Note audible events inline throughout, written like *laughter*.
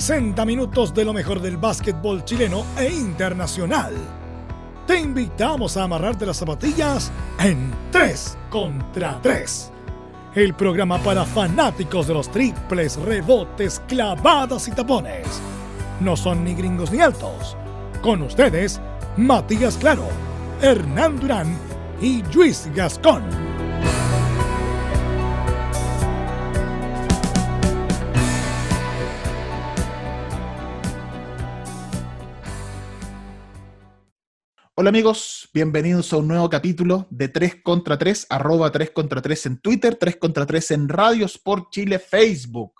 60 minutos de lo mejor del básquetbol chileno e internacional. Te invitamos a amarrarte las zapatillas en 3 contra 3. El programa para fanáticos de los triples, rebotes, clavadas y tapones. No son ni gringos ni altos. Con ustedes, Matías Claro, Hernán Durán y Luis Gascón. Hola amigos, bienvenidos a un nuevo capítulo de 3 contra 3, arroba 3 contra 3 en Twitter, 3 contra 3 en Radio Sport Chile Facebook.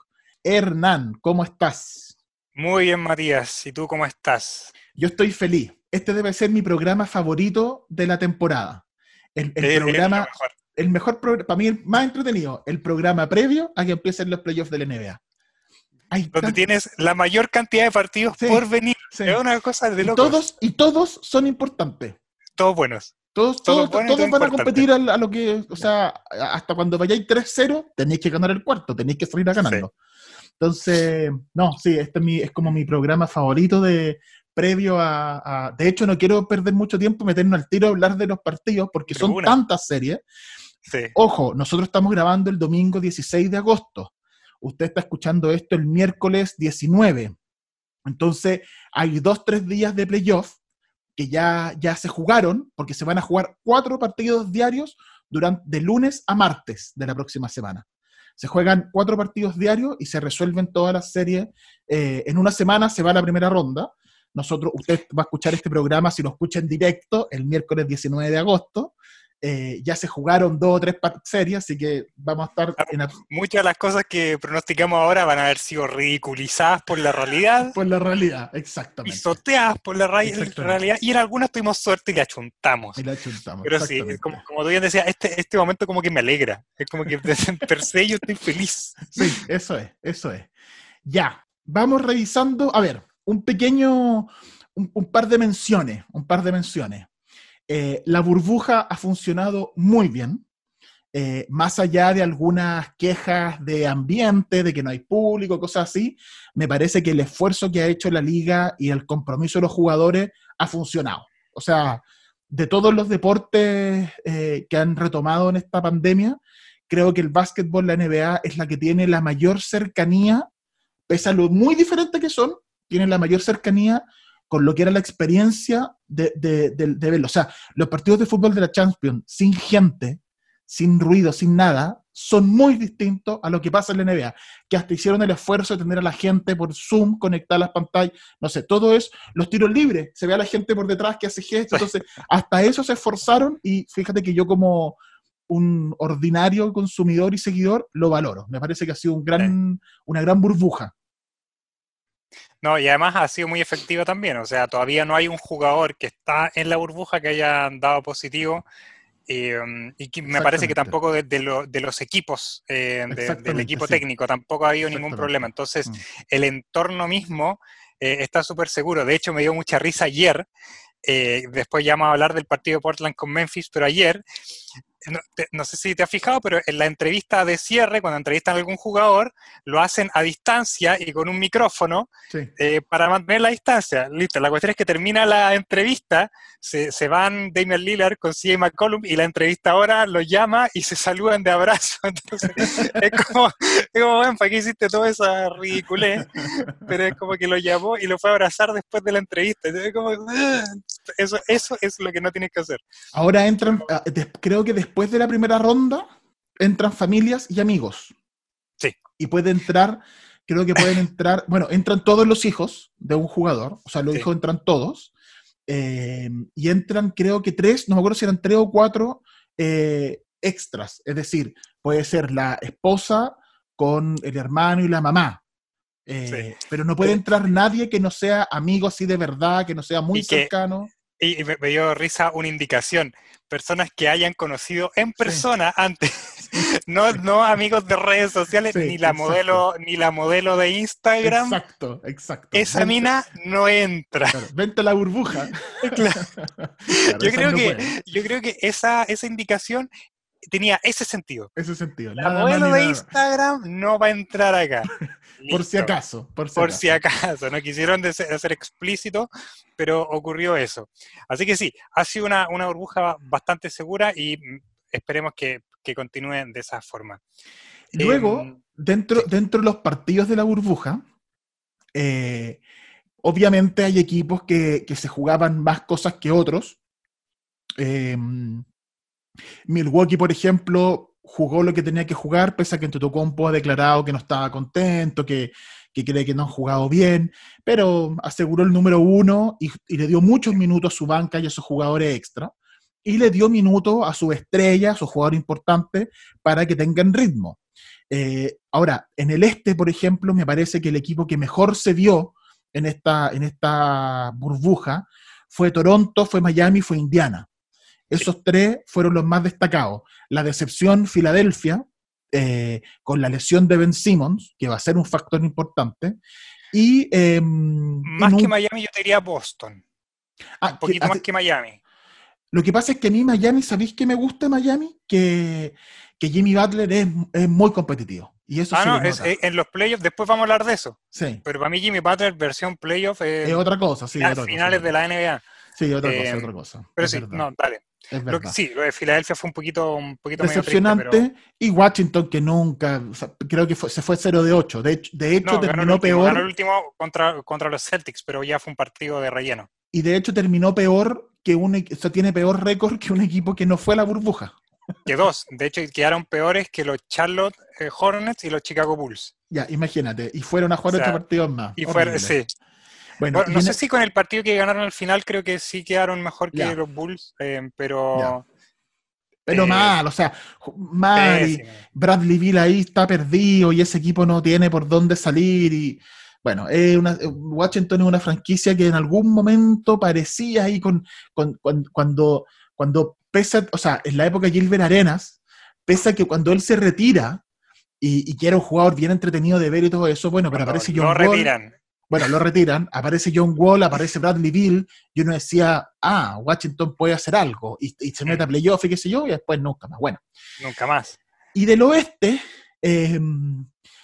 Hernán, ¿cómo estás? Muy bien, Matías. ¿Y tú cómo estás? Yo estoy feliz. Este debe ser mi programa favorito de la temporada. El, el programa, mejor. el mejor programa, para mí el más entretenido, el programa previo a que empiecen los playoffs de la NBA. Hay Donde tienes la mayor cantidad de partidos Sí, por venir. sí. Es una cosa de y locos. todos, y todos son importantes. Todos buenos. Todos, Todo todos, y van a competir a, lo que, o sea, hasta cuando vayáis 3-0, tenéis que ganar el cuarto, tenéis que salir a ganarlo. Entonces, no, sí, este es, mi, es como mi programa favorito de previo a, a- De hecho, no quiero perder mucho tiempo meternos al tiro a hablar de los partidos, porque son tantas series. Ojo, nosotros estamos grabando el domingo 16 de agosto. Usted está escuchando esto el miércoles 19. Entonces, hay dos, tres días de playoff que ya, ya se jugaron, porque se van a jugar cuatro partidos diarios durante, de lunes a martes de la próxima semana. Se juegan cuatro partidos diarios y se resuelven todas las series. eh, en una semana se va la primera ronda. Nosotros, usted va a escuchar este programa, si lo escucha en directo, el miércoles 19 de agosto. Eh, ya se jugaron dos o tres series, así que vamos a estar en, abs- Muchas de las cosas que pronosticamos ahora van a haber sido ridiculizadas por la realidad, por la realidad, exactamente. pisoteadas por la realidad, y en algunas tuvimos suerte y le achuntamos. Y la chuntamos, Pero sí, como, como tú bien decías, este, este momento como que me alegra. Es como que *laughs* per se yo estoy feliz. Sí, eso es, eso es. Ya, vamos revisando, a ver, un pequeño, un, un par de menciones, un par de menciones. Eh, la burbuja ha funcionado muy bien, eh, más allá de algunas quejas de ambiente, de que no hay público, cosas así, me parece que el esfuerzo que ha hecho la liga y el compromiso de los jugadores ha funcionado. O sea, de todos los deportes eh, que han retomado en esta pandemia, creo que el básquetbol, la NBA, es la que tiene la mayor cercanía, pese a lo muy diferente que son, tiene la mayor cercanía con lo que era la experiencia de, de- de- de verlo. O sea, los partidos de fútbol de la Champions, sin gente, sin ruido, sin nada, son muy distintos a lo que pasa en la NBA, que hasta hicieron el esfuerzo de tener a la gente por Zoom, conectar las pantallas, no sé, todo es los tiros libres, se ve a la gente por detrás que hace gestos, entonces hasta eso se esforzaron y fíjate que yo como un ordinario consumidor y seguidor lo valoro. Me parece que ha sido un gran, una gran burbuja. No, y además ha sido muy efectiva también. O sea, todavía no hay un jugador que está en la burbuja que haya dado positivo. eh, y que me parece que tampoco de, de lo- de los equipos, eh, de- del equipo sí. técnico, tampoco ha habido ningún problema. Entonces, Mm. el entorno mismo eh, está súper seguro. De hecho, me dio mucha risa ayer. después ya vamos a hablar del partido de Portland con Memphis, pero ayer, no, te- no sé si te has fijado, pero en la entrevista de cierre, cuando entrevistan a algún jugador, lo hacen a distancia y con un micrófono Sí. eh, para mantener la distancia. Listo, la cuestión es que termina la entrevista, se, se van Damian Lillard con CJ McCollum y la entrevistadora lo llama y se saludan de abrazo. *laughs* Entonces, es como, es como, bueno, ¿para qué hiciste toda esa ridiculez? Pero es como que lo llamó y lo fue a abrazar después de la entrevista. Entonces, es como, "Ah". Eso, eso es lo que no tienes que hacer. Ahora entran, ah, creo que después de la primera ronda, entran familias y amigos. Sí. Y puede entrar, creo que pueden entrar, bueno, entran todos los hijos de un jugador, o sea, los Sí. hijos entran todos, eh, y entran creo que tres, no me acuerdo si eran tres o cuatro eh, extras, es decir, puede ser la esposa con el hermano y la mamá. Eh, Pero no puede Eh, entrar nadie que no sea amigo así de verdad, que no sea muy y que- cercano. Y, y me, me dio risa una indicación. Personas que hayan conocido en persona antes. *laughs* no, no amigos de redes sociales, Sí, ni la exacto. modelo, ni la modelo de Instagram. Exacto, exacto. Esa Vente- mina no entra. claro, vente a la burbuja. *laughs* Claro. Claro, Yo creo no que, puede. yo creo que esa, esa indicación tenía ese sentido. Ese sentido. La nada modelo de Instagram no va a entrar acá. *laughs* Por si acaso. Por si Por acaso. si acaso, no quisieron hacer explícito, pero ocurrió eso. Así que sí, ha sido una, una burbuja bastante segura y mm, esperemos que, que continúen de esa forma. Luego, Em, dentro, dentro de los partidos de la burbuja, eh, obviamente hay equipos que, que se jugaban más cosas que otros. Eh, Milwaukee, por ejemplo, jugó lo que tenía que jugar, pese a que Antetokounmpo ha declarado que no estaba contento, que, que cree que no han jugado bien, pero aseguró el número uno y, le dio muchos minutos a su banca y a sus jugadores extra, y le dio minutos a su estrella, a su jugador importante, para que tengan ritmo. Eh, ahora, en el este, por ejemplo, me parece que el equipo que mejor se vio en esta, en esta burbuja fue Toronto, fue Miami, fue Indiana. Esos tres fueron los más destacados. La decepción, Filadelfia, eh, con la lesión de Ben Simmons, que va a ser un factor importante. Y, eh, más que Miami, yo te diría Boston. ah, Un poquito que- más que Miami. Lo que pasa es que a mí Miami, ¿sabéis que me gusta Miami? Que, que Jimmy Butler es, es muy competitivo. Y eso Ah, no, es- en los playoffs, después vamos a hablar de eso. sí, Pero para mí Jimmy Butler versión playoff es otra cosa, sí. otra cosa, finales de la NBA. Sí, otra cosa, eh, otra cosa. Pero Es sí, verdad, no, dale. es Lo que, sí, lo de Filadelfia fue un poquito, un poquito triste, Decepcionante. pero- Y Washington, que nunca, o sea, creo que fue- se fue 0 de 8. De hecho, de hecho No, ganó el terminó último, peor. ganó el último contra, contra los Celtics, pero ya fue un partido de relleno. Y de hecho terminó peor que un equ- o sea, tiene peor récord que un equipo que no fue a la burbuja. Que dos, de hecho, quedaron peores que los Charlotte eh, Hornets y los Chicago Bulls. Ya, imagínate. Y fueron a jugar O sea, ocho partidos más. Y fue, Horrible. sí. Bueno, Bueno, y no sé si con el partido que ganaron al final creo que sí quedaron mejor que los Bulls, eh, pero pero eh, mal, o sea, mal. y. Bradley Bill ahí está perdido y ese equipo no tiene por dónde salir. Y bueno, es una, Washington es una franquicia que en algún momento parecía ahí con, con- con- cuando, cuando pesa, o sea, en la época de Gilbert Arenas, pesa que cuando él se retira y, y que era un jugador bien entretenido de ver y todo eso, bueno, pero Cuando aparece John Wall. retiran. Bueno, lo retiran, aparece John Wall, aparece Bradley Bill, y uno decía, ah, Washington puede hacer algo, y, y se mete a playoff y qué sé yo, y después nunca más. Bueno, Nunca más. y del oeste, eh,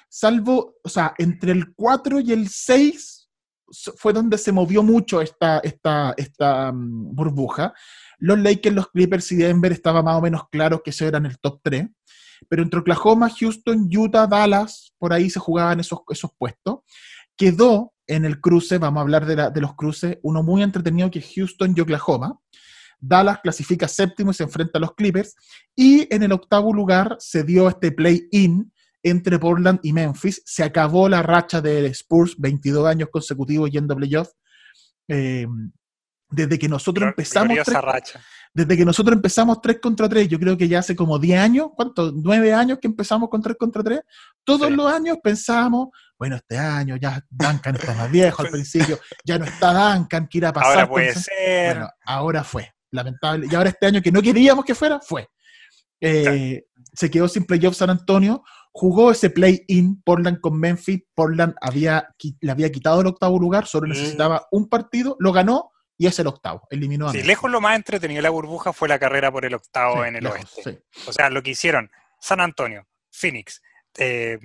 salvo, o sea, entre el 4 y el 6 so- fue donde se movió mucho esta, esta, esta mm, burbuja. Los Lakers, los Clippers y Denver estaba más o menos claro que eso eran el top 3. Pero entre Oklahoma, Houston, Utah, Dallas, por ahí se jugaban esos, esos puestos. Quedó en el cruce, vamos a hablar de, los cruces, uno muy entretenido que es Houston y Oklahoma. Dallas clasifica séptimo y se enfrenta a los Clippers. Y en el octavo lugar se dio este play-in entre Portland y Memphis. Se acabó la racha de Spurs, 22 años consecutivos yendo a playoff. Eh, desde que nosotros Glor- empezamos gloriosa tres, racha. desde que nosotros empezamos 3 contra 3, yo creo que ya hace como 10 años, ¿cuánto? 9 años que empezamos con 3 contra 3. Todos Sí. los años pensábamos, bueno, este año ya Duncan está más viejo al *laughs* principio, ya no está Duncan, que irá a pasar. Ahora puede ser. bueno, ahora fue, lamentable. Y ahora este año que no queríamos que fuera, fue. Eh, Se quedó sin playoff San Antonio, jugó ese play-in Portland con Memphis. Portland había, le había quitado el octavo lugar, solo Mm. necesitaba un partido, lo ganó y es el octavo. Eliminó a Sí, lejos lo más entretenido de la burbuja fue la carrera por el octavo Sí, en el lejos, oeste. sí. O sea, lo que hicieron San Antonio, Phoenix, eh,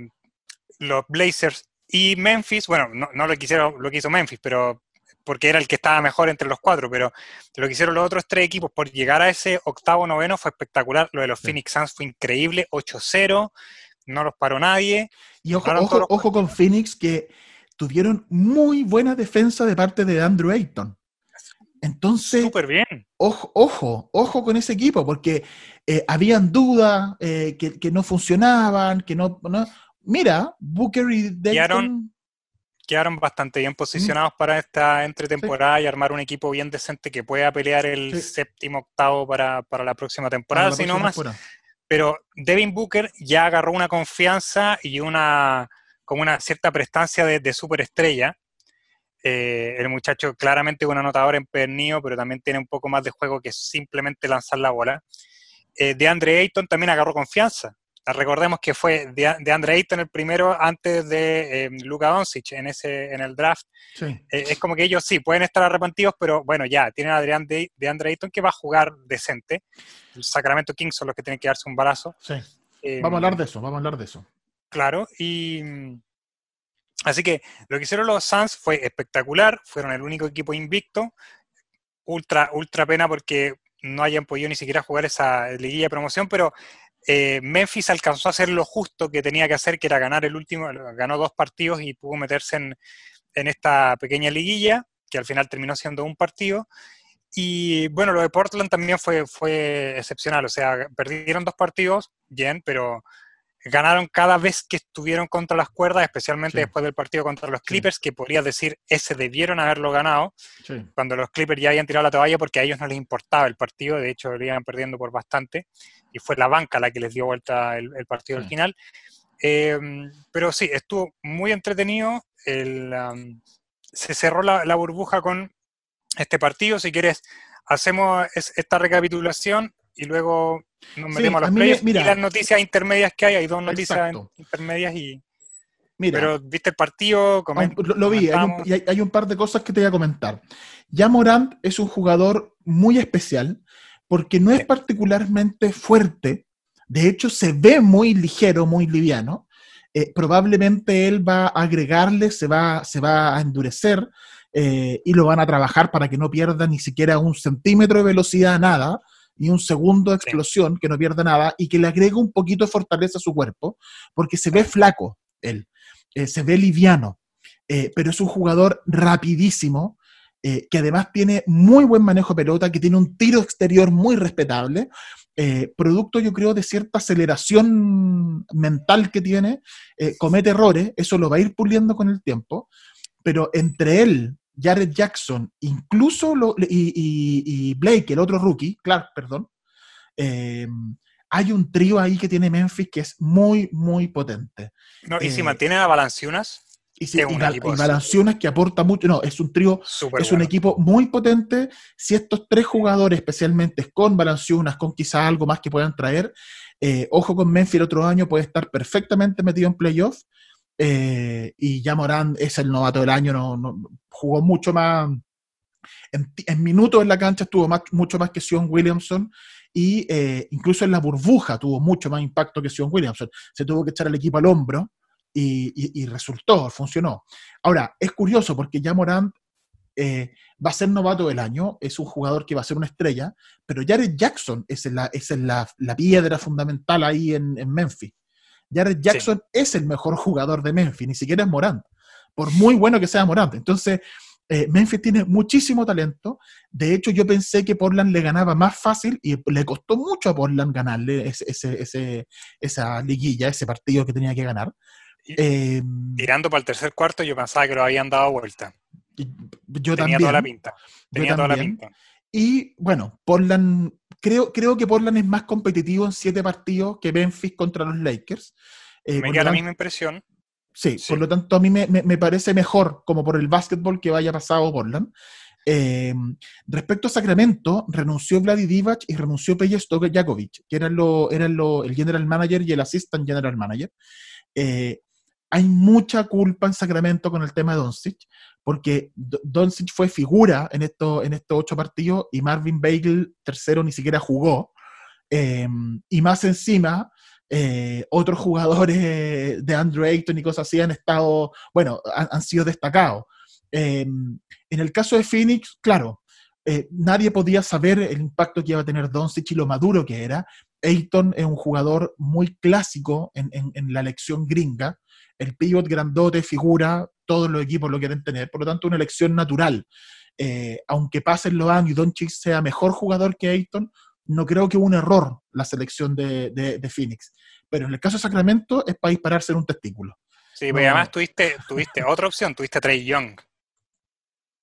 los Blazers y Memphis, bueno, no, no lo que hicieron, lo que hizo Memphis, pero porque era el que estaba mejor entre los cuatro, pero lo que hicieron los otros tres equipos por llegar a ese octavo noveno fue espectacular. Lo de los. Phoenix Suns fue increíble, 8-0, no los paró nadie. Y ojo, ojo, ojo con Phoenix, que tuvieron muy buena defensa de parte de Andrew Ayton. Entonces, Súper bien. ojo, ojo, ojo con ese equipo, porque eh, habían dudas eh, que, que no funcionaban, que no, no- Mira, Booker y Dayton. Quedaron- Quedaron bastante bien posicionados para esta entretemporada y armar un equipo bien decente que pueda pelear el Sí. séptimo octavo para, para la próxima temporada, la si no más. temporada. pero Devin Booker ya agarró una confianza y una como una cierta prestancia de, de superestrella. Eh, el muchacho claramente un anotador empedernido, pero también tiene un poco más de juego que simplemente lanzar la bola. Eh, de Andre Ayton también agarró confianza. Recordemos que fue de, de Andre Ayton el primero antes de eh, Luka Doncic en, ese, en el draft. Eh, es como que ellos sí pueden estar arrepentidos, pero bueno, ya tienen a Adrián de, de Andre Ayton que va a jugar decente. El Sacramento Kings son los que tienen que darse un balazo. Sí. vamos a hablar de eso, vamos a hablar de eso. Claro, y así que lo que hicieron los Suns fue espectacular, fueron el único equipo invicto. Ultra, ultra pena porque no hayan podido ni siquiera jugar esa liguilla de promoción, pero eh, Memphis alcanzó a hacer lo justo que tenía que hacer, que era ganar el último, ganó dos partidos y pudo meterse en, esta pequeña liguilla, que al final terminó siendo un partido. Y bueno, lo de Portland también fue, fue excepcional, o sea, perdieron dos partidos, bien, pero ganaron cada vez que estuvieron contra las cuerdas, especialmente después del partido contra los Clippers, que podría decir, ese debieron haberlo ganado, cuando los Clippers ya habían tirado la toalla porque a ellos no les importaba el partido, de hecho lo iban perdiendo por bastante, y fue la banca la que les dio vuelta el, partido al final. Em, pero sí, estuvo muy entretenido, se cerró la, burbuja con este partido, si quieres, hacemos esta recapitulación y luego nos metemos a los playoffs y las noticias intermedias que hay, hay dos noticias intermedias y... Mira, pero viste el partido, lo, vi, hay un, hay, un, par de cosas que te voy a comentar. Ya Morant es un jugador muy especial porque no es particularmente fuerte, de hecho se ve muy ligero, muy liviano. Eh, probablemente él va a agregarle, se va, se va a endurecer eh, y lo van a trabajar para que no pierda ni siquiera un centímetro de velocidad, nada y un segundo de explosión, que no pierda nada y que le agrega un poquito de fortaleza a su cuerpo, porque se ve flaco él, eh, se ve liviano, eh, pero es un jugador rapidísimo, eh, que además tiene muy buen manejo de pelota, que tiene un tiro exterior muy respetable, producto yo creo de cierta aceleración mental que tiene, comete errores, eso lo va a ir puliendo con el tiempo, pero entre él Jared Jackson, incluso y, Blake, el otro rookie, Clark, perdón, eh, hay un trío ahí que tiene Memphis que es muy, muy potente. y si eh, mantiene a Balanciunas. Y, si, Balanciunas que aporta mucho, no, es un trío, es un equipo muy potente. Si estos tres jugadores, especialmente con Balanciunas, con quizá algo más que puedan traer, eh, ojo con Memphis el otro año, puede estar perfectamente metido en playoffs eh, y ya Morán es el novato del año, jugó mucho más, en, minutos en la cancha estuvo mucho más que Sion Williamson y eh, incluso en la burbuja tuvo mucho más impacto que Sion Williamson. Se tuvo que echar el equipo al hombro y, resultó, funcionó. Ahora, es curioso porque ya Morán eh, va a ser novato del año, es un jugador que va a ser una estrella, pero Jared Jackson es la, es la, piedra fundamental ahí en Memphis. Jared Jackson es el mejor jugador de Memphis, ni siquiera es Morant, por muy bueno que sea Morant. Entonces, eh, Memphis tiene muchísimo talento. De hecho, yo pensé que Portland le ganaba más fácil y le costó mucho a Portland ganarle ese, esa liguilla, ese partido que tenía que ganar. Em, tirando para el tercer cuarto, yo pensaba que lo habían dado vuelta. Yo Tenía toda la pinta. Tenía toda la pinta. Y bueno, Portland creo, creo que Portland es más competitivo en siete partidos que Memphis contra los Lakers. Eh, me queda la misma impresión. Sí, por lo tanto a mí me, parece mejor, como por el básquetbol, que vaya pasado Portland. Eh, respecto a Sacramento, renunció Vladi Divac y renunció Peja Stojakovic, que eran, lo, eran lo, el general manager y el assistant general manager. Eh, hay mucha culpa en Sacramento con el tema de Doncic, porque Doncic fue figura en, esto, en estos ocho partidos y Marvin Bagel, tercero, ni siquiera jugó. Em, y más encima, eh, otros jugadores de Andrew Ayton y cosas así han estado, bueno, han, sido destacados. Em, en el caso de Phoenix, claro, eh, nadie podía saber el impacto que iba a tener Doncic y lo maduro que era. Ayton es un jugador muy clásico en la elección gringa el pivot grandote figura, todos los equipos lo quieren tener, por lo tanto una elección natural. Eh, aunque pasen los años y Doncic sea mejor jugador que Ayton, no creo que hubo un error la selección de, Phoenix. Pero en el caso de Sacramento es para dispararse en un testículo. Sí, pero además tuviste, tuviste otra opción, tuviste a Trey Young.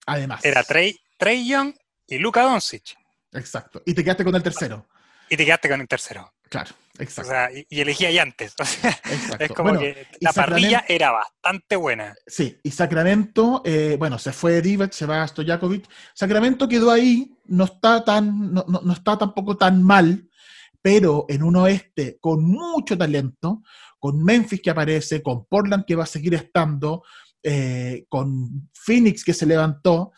Además. Era Trey, Trey Young y Luka Doncic. Exacto. Y te quedaste con el tercero. Y te quedaste con el tercero. Claro. O sea, y, y elegía ya antes. *laughs* O sea, Exacto. es como Bueno, que la parrilla era bastante buena. Sí, y Sacramento, eh, bueno, se fue Divac, se va Stojakovic. Sacramento quedó ahí, no está tan, no, no- no está tampoco tan mal, pero en un oeste con mucho talento, con Memphis que aparece, con Portland que va a seguir estando, eh, con Phoenix que se levantó,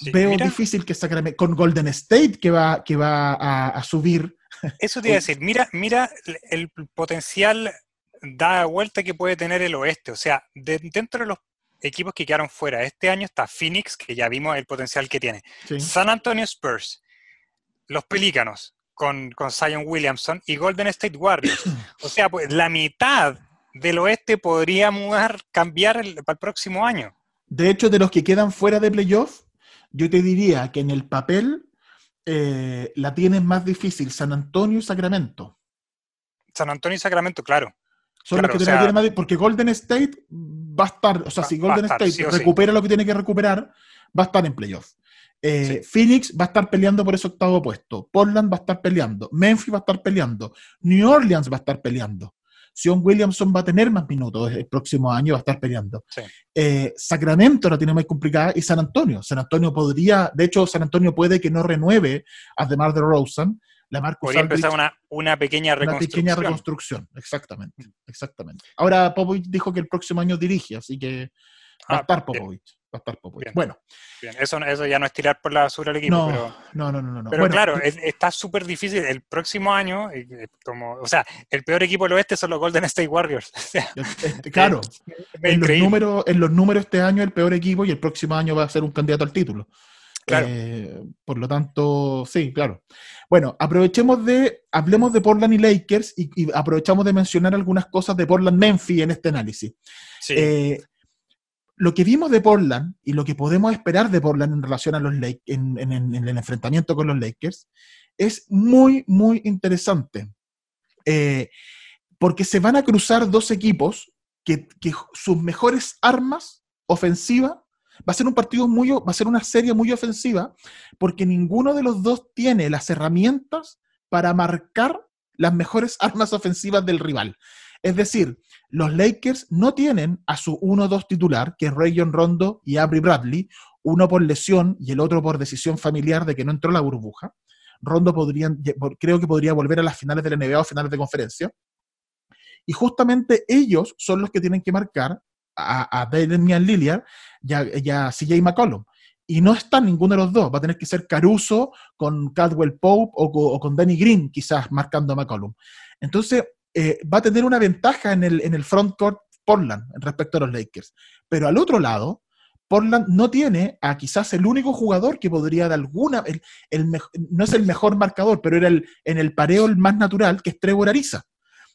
Sí, veo mira. difícil que Sacramento, con Golden State que va, que va a, a subir. Eso te iba a decir, mira, mira el potencial da vuelta que puede tener el oeste. O sea, de- dentro de los equipos que quedaron fuera este año está Phoenix, que ya vimos el potencial que tiene. Sí. San Antonio Spurs, los Pelícanos con, con Zion Williamson y Golden State Warriors. *clears throat* O sea, pues la mitad del oeste podría mudar, cambiar el- para el próximo año. De hecho, de los que quedan fuera de playoff, yo te diría que en el papel eh, la tienen más difícil San Antonio y Sacramento. San Antonio y Sacramento, claro. Son Claro, los que o tienen- sea- tienen más di- porque Golden State va a estar, o sea, si Golden estar, State sí o sí. recupera lo que tiene que recuperar, va a estar en playoff. Eh, Phoenix va a estar peleando por ese octavo puesto. Portland va a estar peleando. Memphis va a estar peleando. New Orleans va a estar peleando. Sion Williamson va a tener más minutos el próximo año, va a estar peleando. Sí. Eh, Sacramento la tiene más complicada y San Antonio. San Antonio podría, de hecho, San Antonio puede que no renueve a DeMar DeRozan. La Marcus Podría Aldridge- empezar una, una pequeña una reconstrucción. pequeña reconstrucción, exactamente, exactamente. Ahora Popovich dijo que el próximo año dirige, así que va a Ah, estar bien. Popovich, va a estar Popovich. Bien. Bueno, Bien, Eso, eso ya no es tirar por la basura al equipo, no, pero... no, no, no, no. Pero Bueno, claro, es- está súper difícil. El próximo año, eh, eh, como, o sea, el peor equipo del oeste son los Golden State Warriors. *laughs* O sea, este, claro, es en los, números, en los números este año el peor equipo y el próximo año va a ser un candidato al título. Claro. Eh, por lo tanto, sí, claro. Bueno, aprovechemos de, hablemos de Portland y Lakers y, y aprovechamos de mencionar algunas cosas de Portland-Memphis en este análisis. Sí, Eh, lo que vimos de Portland y lo que podemos esperar de Portland en relación a los Lakers, en, el enfrentamiento con los Lakers, es muy, muy interesante. Eh, porque se van a cruzar dos equipos que, sus mejores armas ofensivas va a ser un partido muy, va a ser una serie muy ofensiva, porque ninguno de los dos tiene las herramientas para marcar las mejores *laughs* armas ofensivas del rival. Es decir, los Lakers no tienen a su 1-2 titular, que es Rayon Rondo y Avery Bradley, uno por lesión y el otro por decisión familiar de que no entró la burbuja. Rondo podrían, creo que podría volver a las finales de la NBA o finales de conferencia. Y justamente ellos son los que tienen que marcar a, a Damian Lillard y a, CJ McCollum. Y no está ninguno de los dos. Va a tener que ser Caruso con Cadwell Pope o, o con Danny Green, quizás marcando a McCollum. Entonces, eh, va a tener una ventaja en el, en el frontcourt Portland respecto a los Lakers. Pero al otro lado, Portland no tiene a quizás el único jugador que podría de alguna, el, el no es el mejor marcador, pero era el, en el pareo el más natural, que es Trevor Ariza.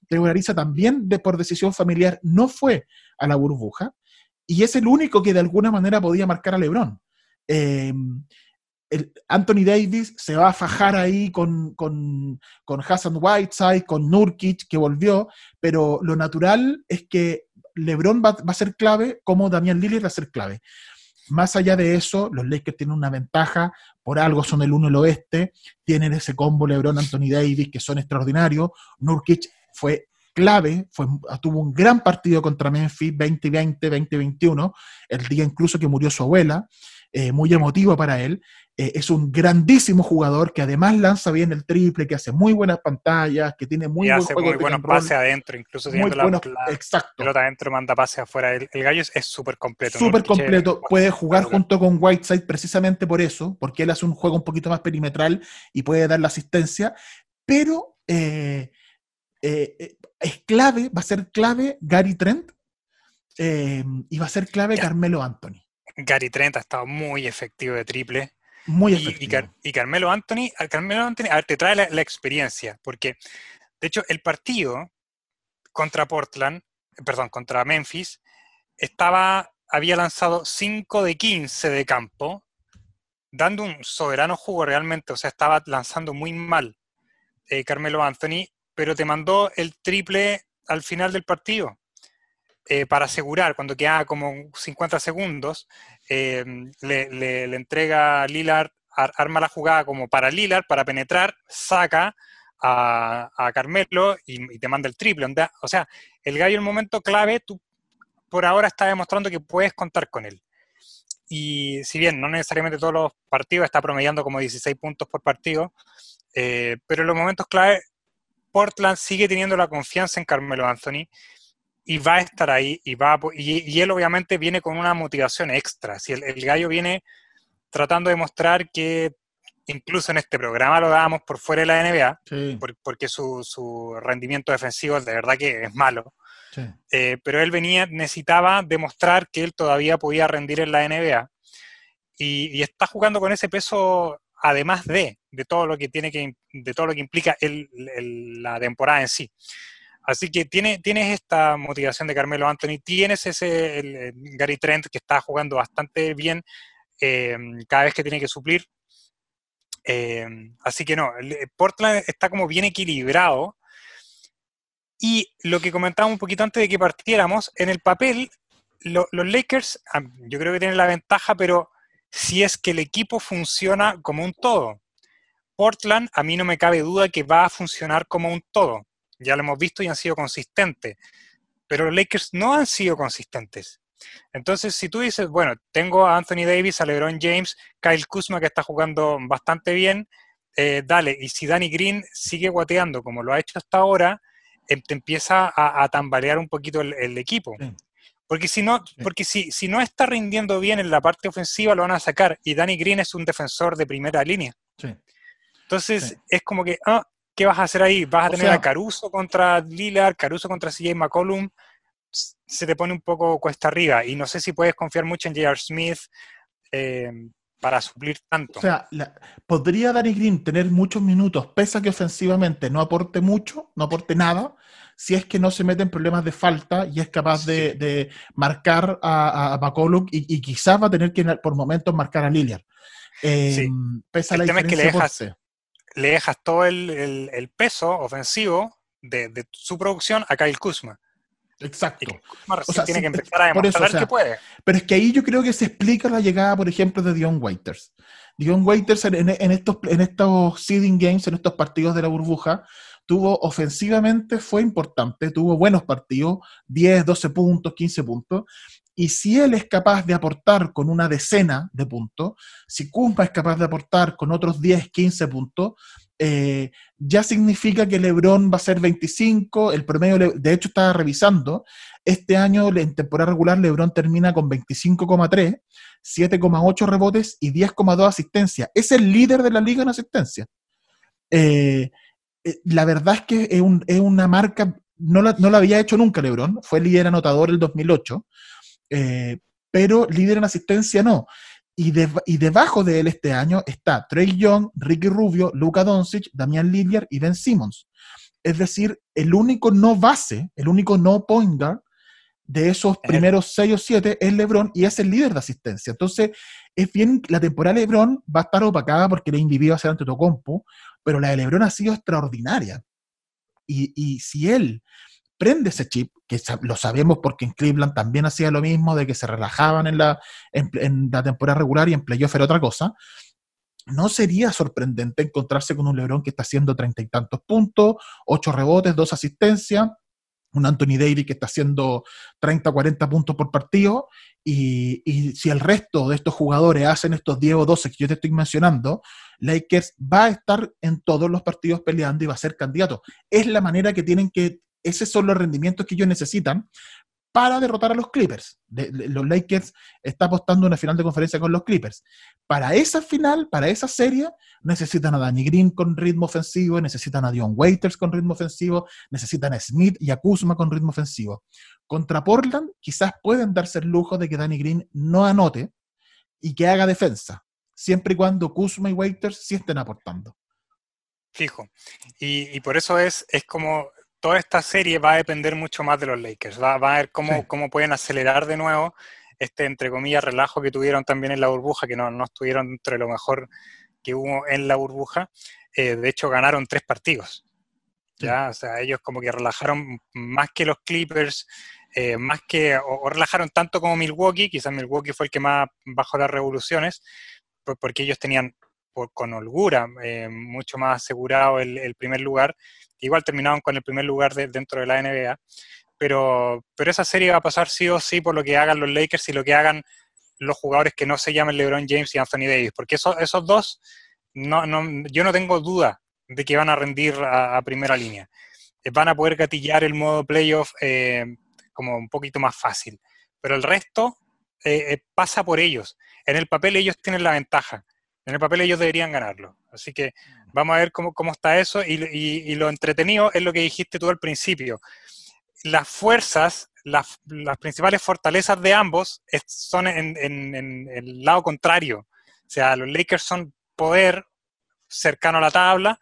Trevor Ariza también de, por decisión familiar no fue a la burbuja y es el único que de alguna manera podía marcar a LeBron. Eh, Anthony Davis se va a fajar ahí con, con, con Hassan Whiteside, con Nurkic, que volvió, pero lo natural es que LeBron va, a ser clave, como Damian Lillard va a ser clave. Más allá de eso, los Lakers tienen una ventaja, por algo son el uno el oeste, tienen ese combo LeBron-Anthony Davis que son extraordinarios. Nurkic fue clave, fue, tuvo un gran partido contra Memphis 2020, 2021, el día incluso que murió su abuela, eh, muy emotivo para él. Eh, es un grandísimo jugador que además lanza bien el triple, que hace muy buenas pantallas, que tiene muy y buen hace juego muy buenos pases adentro, incluso muy teniendo la, buenos- la exacto. pelota adentro, manda pases afuera. El, el gallo es- súper completo. Súper completo, puede jugar junto con Whiteside precisamente por eso, porque él hace un juego un poquito más perimetral y puede dar la asistencia, pero eh, es clave, va a ser clave Gary Trent eh, y va a ser clave. Carmelo Anthony. Gary Trent ha estado muy efectivo de triple. Muy Y, y efectivo. Car- y Carmelo Anthony, a Carmelo Anthony, a ver, te trae la, la experiencia, porque de hecho el partido contra Portland, perdón, contra Memphis, estaba, había lanzado 5 de 15 de campo, dando un soberano jugo realmente, o sea, estaba lanzando muy mal eh, Carmelo Anthony, pero te mandó el triple al final del partido. Eh, para asegurar, cuando quedaba como 50 segundos, eh, le, entrega Lillard, ar- arma la jugada como para Lillard, para penetrar, saca a, Carmelo y, te manda el triple. O sea, el gallo en el momento clave, tú por ahora está demostrando que puedes contar con él. Y si bien no necesariamente todos los partidos está promediando como 16 puntos por partido, eh, pero en los momentos clave, Portland sigue teniendo la confianza en Carmelo Anthony y va a estar ahí y va y, él obviamente viene con una motivación extra. Si el, gallo viene tratando de mostrar que incluso en este programa lo dábamos por fuera de la NBA, porque su, rendimiento defensivo de verdad que es malo. Eh, pero él venía, necesitaba demostrar que él todavía podía rendir en la NBA. Y, está jugando con ese peso, además de, de todo lo que tiene que, de todo lo que implica la temporada en sí. Así que tiene, tienes esta motivación de Carmelo Anthony, tienes ese Gary Trent que está jugando bastante bien eh, cada vez que tiene que suplir. Eh, así que no, Portland está como bien equilibrado. Y lo que comentábamos un poquito antes de que partiéramos, en el papel, los Lakers, yo creo que tienen la ventaja, pero si es que el equipo funciona como un todo. Portland, a mí no me cabe duda que va a funcionar como un todo ya lo hemos visto y han sido consistentes. Pero los Lakers no han sido consistentes. Entonces, si tú dices, bueno, tengo a Anthony Davis, a LeBron James, Kyle Kuzma que está jugando bastante bien, eh, dale, y si Danny Green sigue guateando como lo ha hecho hasta ahora, em, te empieza a, tambalear un poquito el, equipo. Porque, si no, porque si, si no está rindiendo bien en la parte ofensiva, lo van a sacar. Y Danny Green es un defensor de primera línea. Entonces, es como que, ah, ¿qué vas a hacer ahí? ¿Vas a tener a Caruso contra Lillard, Caruso contra CJ McCollum? Se te pone un poco cuesta arriba y no sé si puedes confiar mucho en J.R. Smith eh, para suplir tanto. O sea, podría Danny Green tener muchos minutos, pese a que ofensivamente no aporte mucho, no aporte nada, si es que no se mete en problemas de falta y es capaz de, marcar a, McCollum y, quizás va a tener que por momentos marcar a Lillard. Eh, pese a la diferencia le dejas todo el, peso ofensivo de, su producción a Kyle Kuzma. Exacto. o sea, tiene que empezar a demostrar que puede. Pero es que ahí yo creo que se explica la llegada, por ejemplo, de Dion Waiters. Dion Waiters en, estos, en estos seeding games, en estos partidos de la burbuja, tuvo ofensivamente, fue importante, tuvo buenos partidos, 10, 12 puntos, 15 puntos, y si él es capaz de aportar con una decena de puntos, si Kuzma es capaz de aportar con otros 10, 15 puntos, eh, ya significa que LeBron va a ser 25, el promedio, de hecho estaba revisando, este año en temporada regular LeBron termina con 25,3, 7,8 rebotes y 10,2 asistencias. Es el líder de la liga en asistencia. Eh, eh, la verdad es que es, una marca, no la, no había hecho nunca LeBron, fue líder anotador el 2008, eh, pero líder en asistencia no. Y, y, debajo de él este año está Trey Young, Ricky Rubio, Luka Doncic, Damian Lillard y Ben Simmons. Es decir, el único no base, el único no point guard de esos primeros 6 o 7 es LeBron y es el líder de asistencia. Entonces, es bien, la temporada de LeBron va a estar opacada porque la individuo va a ser ante Tocompo, pero la de LeBron ha sido extraordinaria. Y, y si él prende ese chip, que lo sabemos porque en Cleveland también hacía lo mismo, de que se relajaban en la, en, la temporada regular y en playoff era otra cosa, no sería sorprendente encontrarse con un LeBron que está haciendo treinta y tantos puntos, ocho rebotes, dos asistencias, un Anthony Davis que está haciendo 30 o 40 puntos por partido, y, y, si el resto de estos jugadores hacen estos 10 o 12 que yo te estoy mencionando, Lakers va a estar en todos los partidos peleando y va a ser candidato. Es la manera que tienen que esos son los rendimientos que ellos necesitan para derrotar a los Clippers. los Lakers está apostando una final de conferencia con los Clippers. Para esa final, para esa serie, necesitan a Danny Green con ritmo ofensivo, necesitan a Dion Waiters con ritmo ofensivo, necesitan a Smith y a Kuzma con ritmo ofensivo. Contra Portland, quizás pueden darse el lujo de que Danny Green no anote y que haga defensa, siempre y cuando Kuzma y Waiters sí estén aportando. Fijo. Y, y por eso es, es como toda esta serie va a depender mucho más de los Lakers. Va, a ver cómo, cómo pueden acelerar de nuevo este, entre comillas, relajo que tuvieron también en la burbuja, que no, no estuvieron entre lo mejor que hubo en la burbuja. Eh, de hecho, ganaron tres partidos. ¿ya? O sea, ellos como que relajaron más que los Clippers, eh, más que, o, relajaron tanto como Milwaukee, quizás Milwaukee fue el que más bajó las revoluciones, porque ellos tenían con holgura, eh, mucho más asegurado el, primer lugar. Igual terminaron con el primer lugar dentro de la NBA, pero, pero esa serie va a pasar sí o sí por lo que hagan los Lakers y lo que hagan los jugadores que no se llamen LeBron James y Anthony Davis, porque esos, esos dos, no, no, yo no tengo duda de que van a rendir a, primera línea. Eh, van a poder gatillar el modo playoff eh, como un poquito más fácil, pero el resto pasa por ellos. En el papel ellos tienen la ventaja en el papel ellos deberían ganarlo. Así que vamos a ver cómo, está eso y, lo entretenido es lo que dijiste tú al principio. Las fuerzas, las, principales fortalezas de ambos son en, el lado contrario. O sea, los Lakers son poder cercano a la tabla,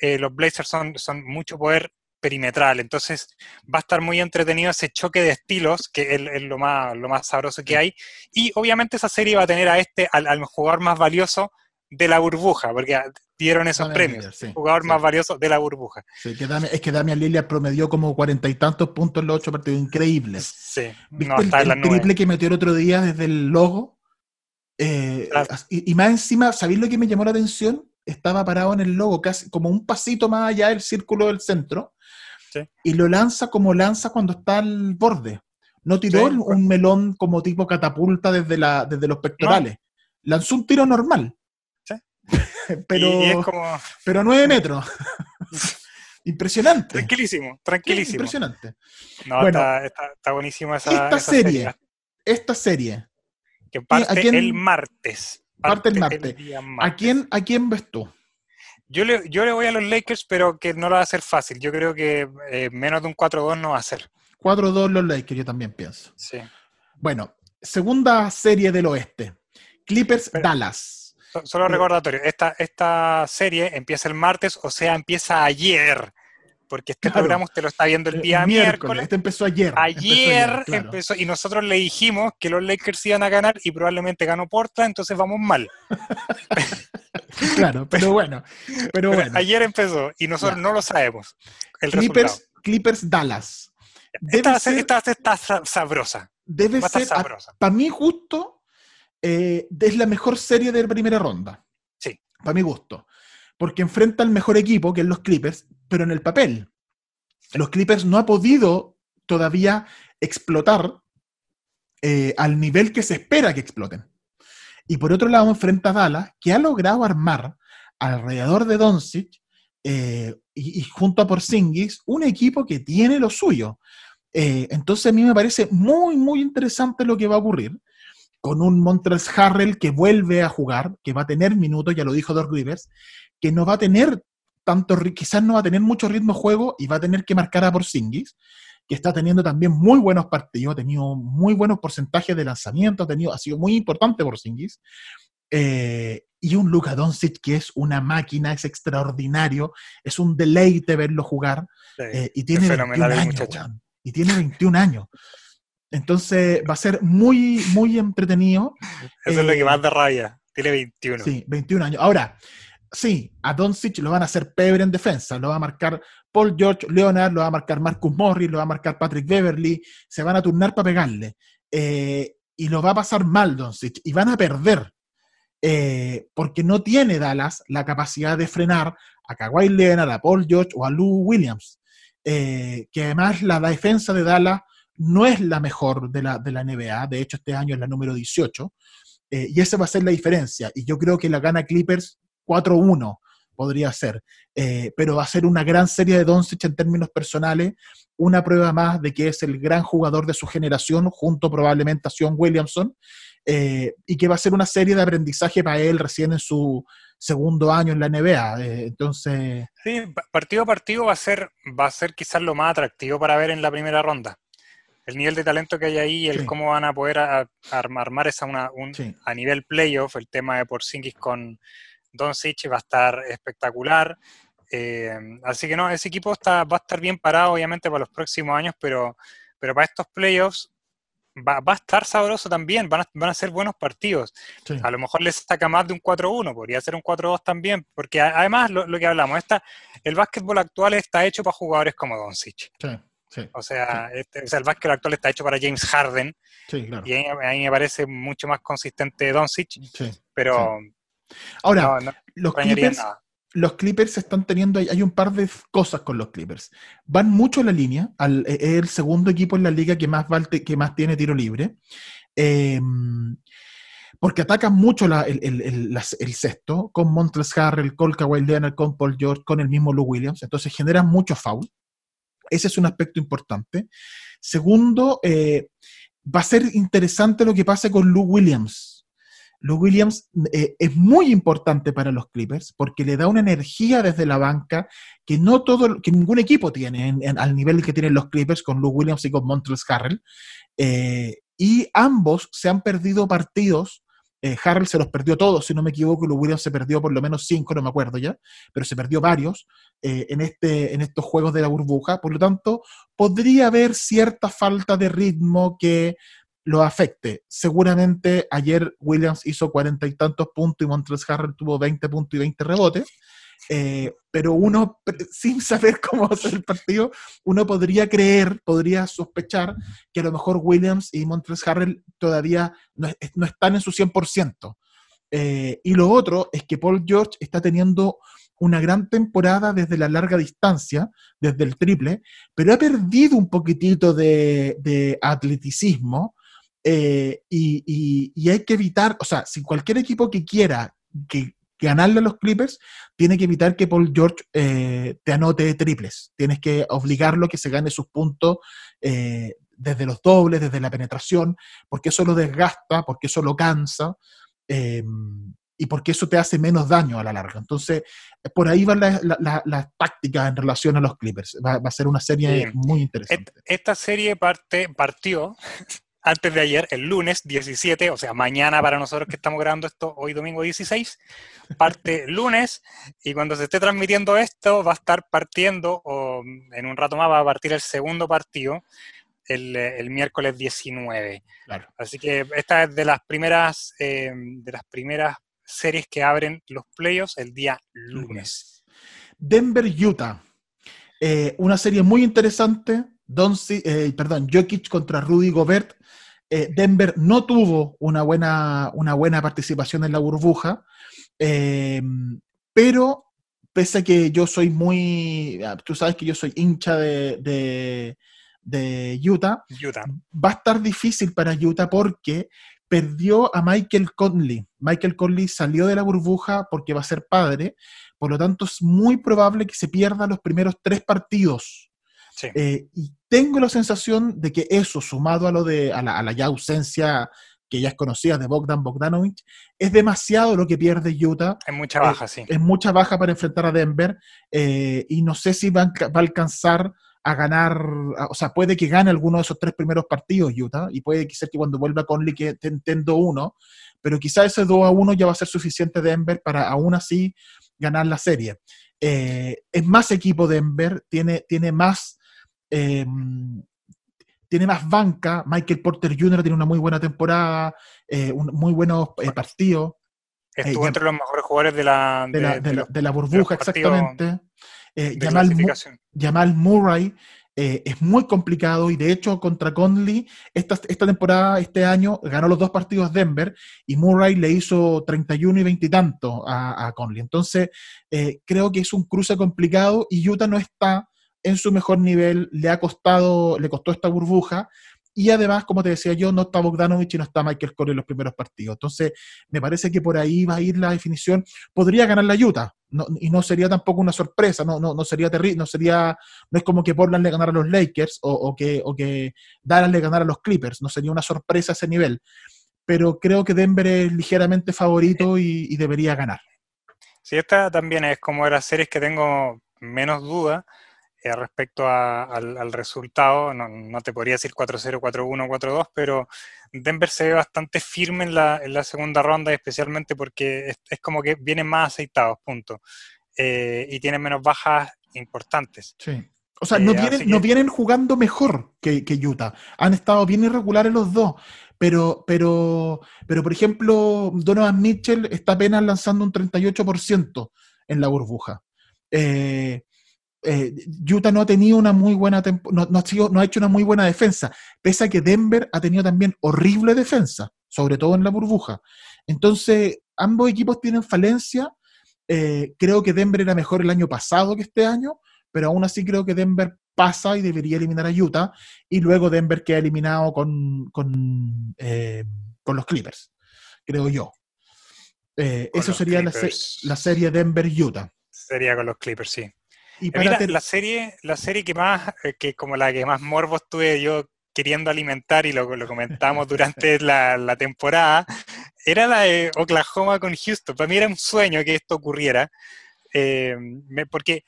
eh, los Blazers son, son mucho poder perimetral. Entonces va a estar muy entretenido ese choque de estilos, que es, lo, más, lo más sabroso que hay. Y obviamente esa serie va a tener a este, al, jugador más valioso de la burbuja, porque dieron esos premios. jugador más valioso de la burbuja. es que Damian Lillard promedió como cuarenta y tantos puntos en los ocho partidos, increíble. Sí, ¿Viste el, triple que metió el otro día desde el logo? Eh, y, y, más encima, ¿sabéis lo que me llamó la atención? Estaba parado en el logo, casi como un pasito más allá del círculo del centro, y lo lanza como lanza cuando está al borde. No tiró un melón como tipo catapulta desde, la, desde los pectorales. Lanzó un tiro normal. *laughs* pero, pero a nueve metros. *laughs* Impresionante. Tranquilísimo, tranquilísimo. impresionante. No, está, está, buenísima esa, esta serie, Esta serie. Que parte el martes. Parte, el martes. ¿A, quién, ¿A quién ves tú? Yo le, yo le voy a los Lakers, pero que no lo va a hacer fácil. Yo creo que eh, menos de un 4-2 no va a ser. 4-2 los Lakers, yo también pienso. Sí. Bueno, segunda serie del oeste. Clippers Dallas. Solo eh, recordatorio, esta, esta serie empieza el martes, o sea, empieza ayer porque este programa usted lo está viendo el eh, día miércoles. Este empezó ayer. Ayer empezó, y nosotros le dijimos que los Lakers iban a ganar y probablemente ganó Portland, entonces vamos mal. *laughs* claro, pero bueno. Pero, bueno. Ayer empezó y nosotros no lo sabemos. Clippers, Clippers Dallas. esta, esta, está sabrosa. Debe ser, sabrosa. para mí justo, eh, es la mejor serie de primera ronda. Sí. Para mi gusto porque enfrenta al mejor equipo, que es los Clippers, pero en el papel. Los Clippers no ha podido todavía explotar eh, al nivel que se espera que exploten. Y por otro lado, enfrenta a Dallas, que ha logrado armar alrededor de Doncic eh, y, junto a Porzingis un equipo que tiene lo suyo. Eh, entonces a mí me parece muy, muy interesante lo que va a ocurrir con un Montrezl Harrell que vuelve a jugar, que va a tener minutos, ya lo dijo Doc Rivers, que no va a tener tanto, quizás no va a tener mucho ritmo de juego y va a tener que marcar a Porzingis, que está teniendo también muy buenos partidos, ha tenido muy buenos porcentajes de lanzamiento, ha, tenido, ha sido muy importante Porzingis. Eh, y un Luka Doncic que es una máquina, es extraordinario, es un deleite verlo jugar eh, y tiene 21 años. Y tiene 21 años. Entonces va a ser muy, muy entretenido. Eso es lo que eh, más da rabia. Tiene 21. Sí, 21 años. Ahora, sí, a Doncic lo van a hacer pebre en defensa. Lo va a marcar Paul George Leonard, lo va a marcar Marcus Morris, lo va a marcar Patrick Beverly. Se van a turnar para pegarle. Eh, y lo va a pasar mal Doncic. Y van a perder. Eh, porque no tiene Dallas la capacidad de frenar a Kawhi Leonard, a Paul George o a Lou Williams. que además la defensa de Dallas no es la mejor de la, de la NBA, de hecho este año es la número 18, eh, y esa va a ser la diferencia, y yo creo que la gana Clippers 4-1 podría ser, eh, pero va a ser una gran serie de Doncic en términos personales, una prueba más de que es el gran jugador de su generación, junto probablemente a Sion Williamson, eh, y que va a ser una serie de aprendizaje para él recién en su segundo año en la NBA. entonces... Sí, partido a partido va a ser, va a ser quizás lo más atractivo para ver en la primera ronda. El nivel de talento que hay ahí, el cómo van a poder armar esa una, un, a nivel playoff, el tema de Porzingis con Doncic va a estar espectacular. Eh, así que no, ese equipo está, va a estar bien parado, obviamente, para los próximos años, pero, pero para estos playoffs va, va a estar sabroso también, van a, van a ser buenos partidos. A lo mejor les saca más de un 4-1, podría ser un 4-2 también, porque además lo, que hablamos, esta, el básquetbol actual está hecho para jugadores como Doncic. Sí. O, sea, este, el básquet actual está hecho para James Harden. Y ahí, me parece mucho más consistente Doncic. pero, Ahora, No, no los Clippers, los Clippers están teniendo, hay, hay un par de cosas con los Clippers. Van mucho en la línea, al- eh, es el segundo equipo en la liga que más, que más tiene tiro libre. Eh, porque atacan mucho la- el, el- el- el sexto, con Montres Harrell, con Kawhi Leonard, con Paul George, con el mismo Lou Williams. Entonces generan mucho foul. Ese es un aspecto importante. Segundo, eh, va a ser interesante lo que pase con Lou Williams. Lou Williams eh, es muy importante para los Clippers porque le da una energía desde la banca que no todo, que ningún equipo tiene en- al nivel que tienen los Clippers con Lou Williams y con Montrezl Harrell. Eh, y ambos se han perdido partidos. Eh, Harrell se los perdió todos, si no me equivoco, Lou Williams se perdió por lo menos cinco, no me acuerdo ya, pero se perdió varios en, este, en estos juegos de la burbuja. Por lo tanto, podría haber cierta falta de ritmo que lo afecte. Seguramente ayer Williams hizo cuarenta y tantos puntos y Montrezl Harrell tuvo 20 puntos y 20 rebotes. eh, pero uno, *laughs* sin saber cómo va a ser el partido, uno podría creer, podría sospechar que a lo mejor Williams y Montrezl Harrell todavía no, no están en su 100%. Eh, y lo otro es que Paul George está teniendo una gran temporada desde la larga distancia, desde el triple, pero ha perdido un poquitito de, de atleticismo eh, y, y- y hay que evitar, o sea, si cualquier equipo que quiera que, que ganarle a los Clippers, tiene que evitar que Paul George eh, te anote triples. Tienes que obligarlo a que se gane sus puntos eh, desde los dobles, desde la penetración, porque eso lo desgasta, porque eso lo cansa. eh, y porque eso te hace menos daño a la larga. Entonces, por ahí van las la, la- las tácticas en relación a los Clippers. Va, va a ser una serie Sí. muy interesante. Esta serie parte, partió antes de ayer, el lunes 17, o sea, mañana para nosotros que estamos grabando esto, hoy domingo 16, parte *laughs* lunes y cuando se esté transmitiendo esto va a estar partiendo, o en un rato más va a partir el segundo partido, el, eh, el miércoles 19. Claro. Así que esta es de las primeras, eh, de las primeras series que abren los playoffs el día lunes. Denver-Utah. Eh, una serie muy interesante. Donci- eh, perdón, Jokic contra Rudy Gobert. Eh, Denver no tuvo una buena, una buena participación en la burbuja, eh, pero pese a que yo soy muy, ah, tú sabes que yo soy hincha de, de, de Utah, Utah. va a estar difícil para Utah porque perdió a Michael Conley. Michael Conley salió de la burbuja porque va a ser padre, por lo tanto es muy probable que se pierda los primeros tres partidos. Sí. Eh, y tengo la sensación de que eso, sumado a, lo de, a, la, a la ya ausencia que ya es conocida de Bogdan Bogdanovich, es demasiado lo que pierde Utah. Hay mucha baja, sí. Es mucha baja para enfrentar a Denver eh, y no sé si va a, va a alcanzar a ganar, o sea, puede que gane alguno de esos tres primeros partidos Utah y puede que ser que cuando vuelva Conley que ten 2-1, pero quizá ese 2 a 1 ya va a ser suficiente Denver para aún así ganar la serie. Eh, es más equipo Denver, tiene, tiene más eh, tiene más banca. Michael Porter Jr. tiene una muy buena temporada, eh, un, muy buenos eh, partidos Estuvo ya- entre los mejores jugadores de la, de la, de- de de la- los- de la burbuja, exactamente. Eh, clasificación. Jamal Murray eh, es muy complicado y de hecho contra Conley esta, esta temporada, este año, ganó los dos partidos Denver y Murray le hizo 31 y 20 y tanto a, a Conley. Entonces eh, creo que es un cruce complicado y Utah no está en su mejor nivel, le ha costado, le costó esta burbuja. Y además, como te decía yo, no está Bogdanovich y no está Michael Corey en los primeros partidos. Entonces, me parece que por ahí va a ir la definición. Podría ganar la Utah, y no sería tampoco una sorpresa, no, no, no sería terrible, no sería, no es como que Portland le ganara a los Lakers o, que, o que Dallas le ganara a los Clippers, no sería una sorpresa ese nivel. Pero creo que Denver es ligeramente favorito y, y debería ganar. Sí, esta también es como de las series que tengo menos duda eh, respecto a- al, al resultado. No, no te podría decir 4-0, 4-1, 4-2, pero Denver se ve bastante firme en la, en la segunda ronda, especialmente porque es, es como que vienen más aceitados, punto. Eh, y tienen menos bajas importantes. Sí. O sea, Eh, no, así vienen, que- no vienen jugando mejor que, que Utah. Han estado bien irregulares los dos. Pero, pero, pero, por ejemplo, Donovan Mitchell está apenas lanzando un 38% en la burbuja. Eh, eh, Utah no ha tenido una muy buena no, no ha sido- no ha hecho una muy buena defensa, pese a que Denver ha tenido también horrible defensa, sobre todo en la burbuja. Entonces, ambos equipos tienen falencia. Eh, creo que Denver era mejor el año pasado que este año, pero aún así creo que Denver pasa y debería eliminar a Utah, y luego Denver queda eliminado con, con, eh, con los Clippers, creo yo. Eso sería la, la serie Denver-Utah. Sería con los Clippers, sí. Y Eh, para Mira, ter- la serie, la serie que más, eh, que como la que más morbos tuve yo queriendo alimentar y lo, lo comentamos *laughs* durante la, la temporada, era la de Oklahoma con Houston. Para mí era un sueño que esto ocurriera, eh, me- porque,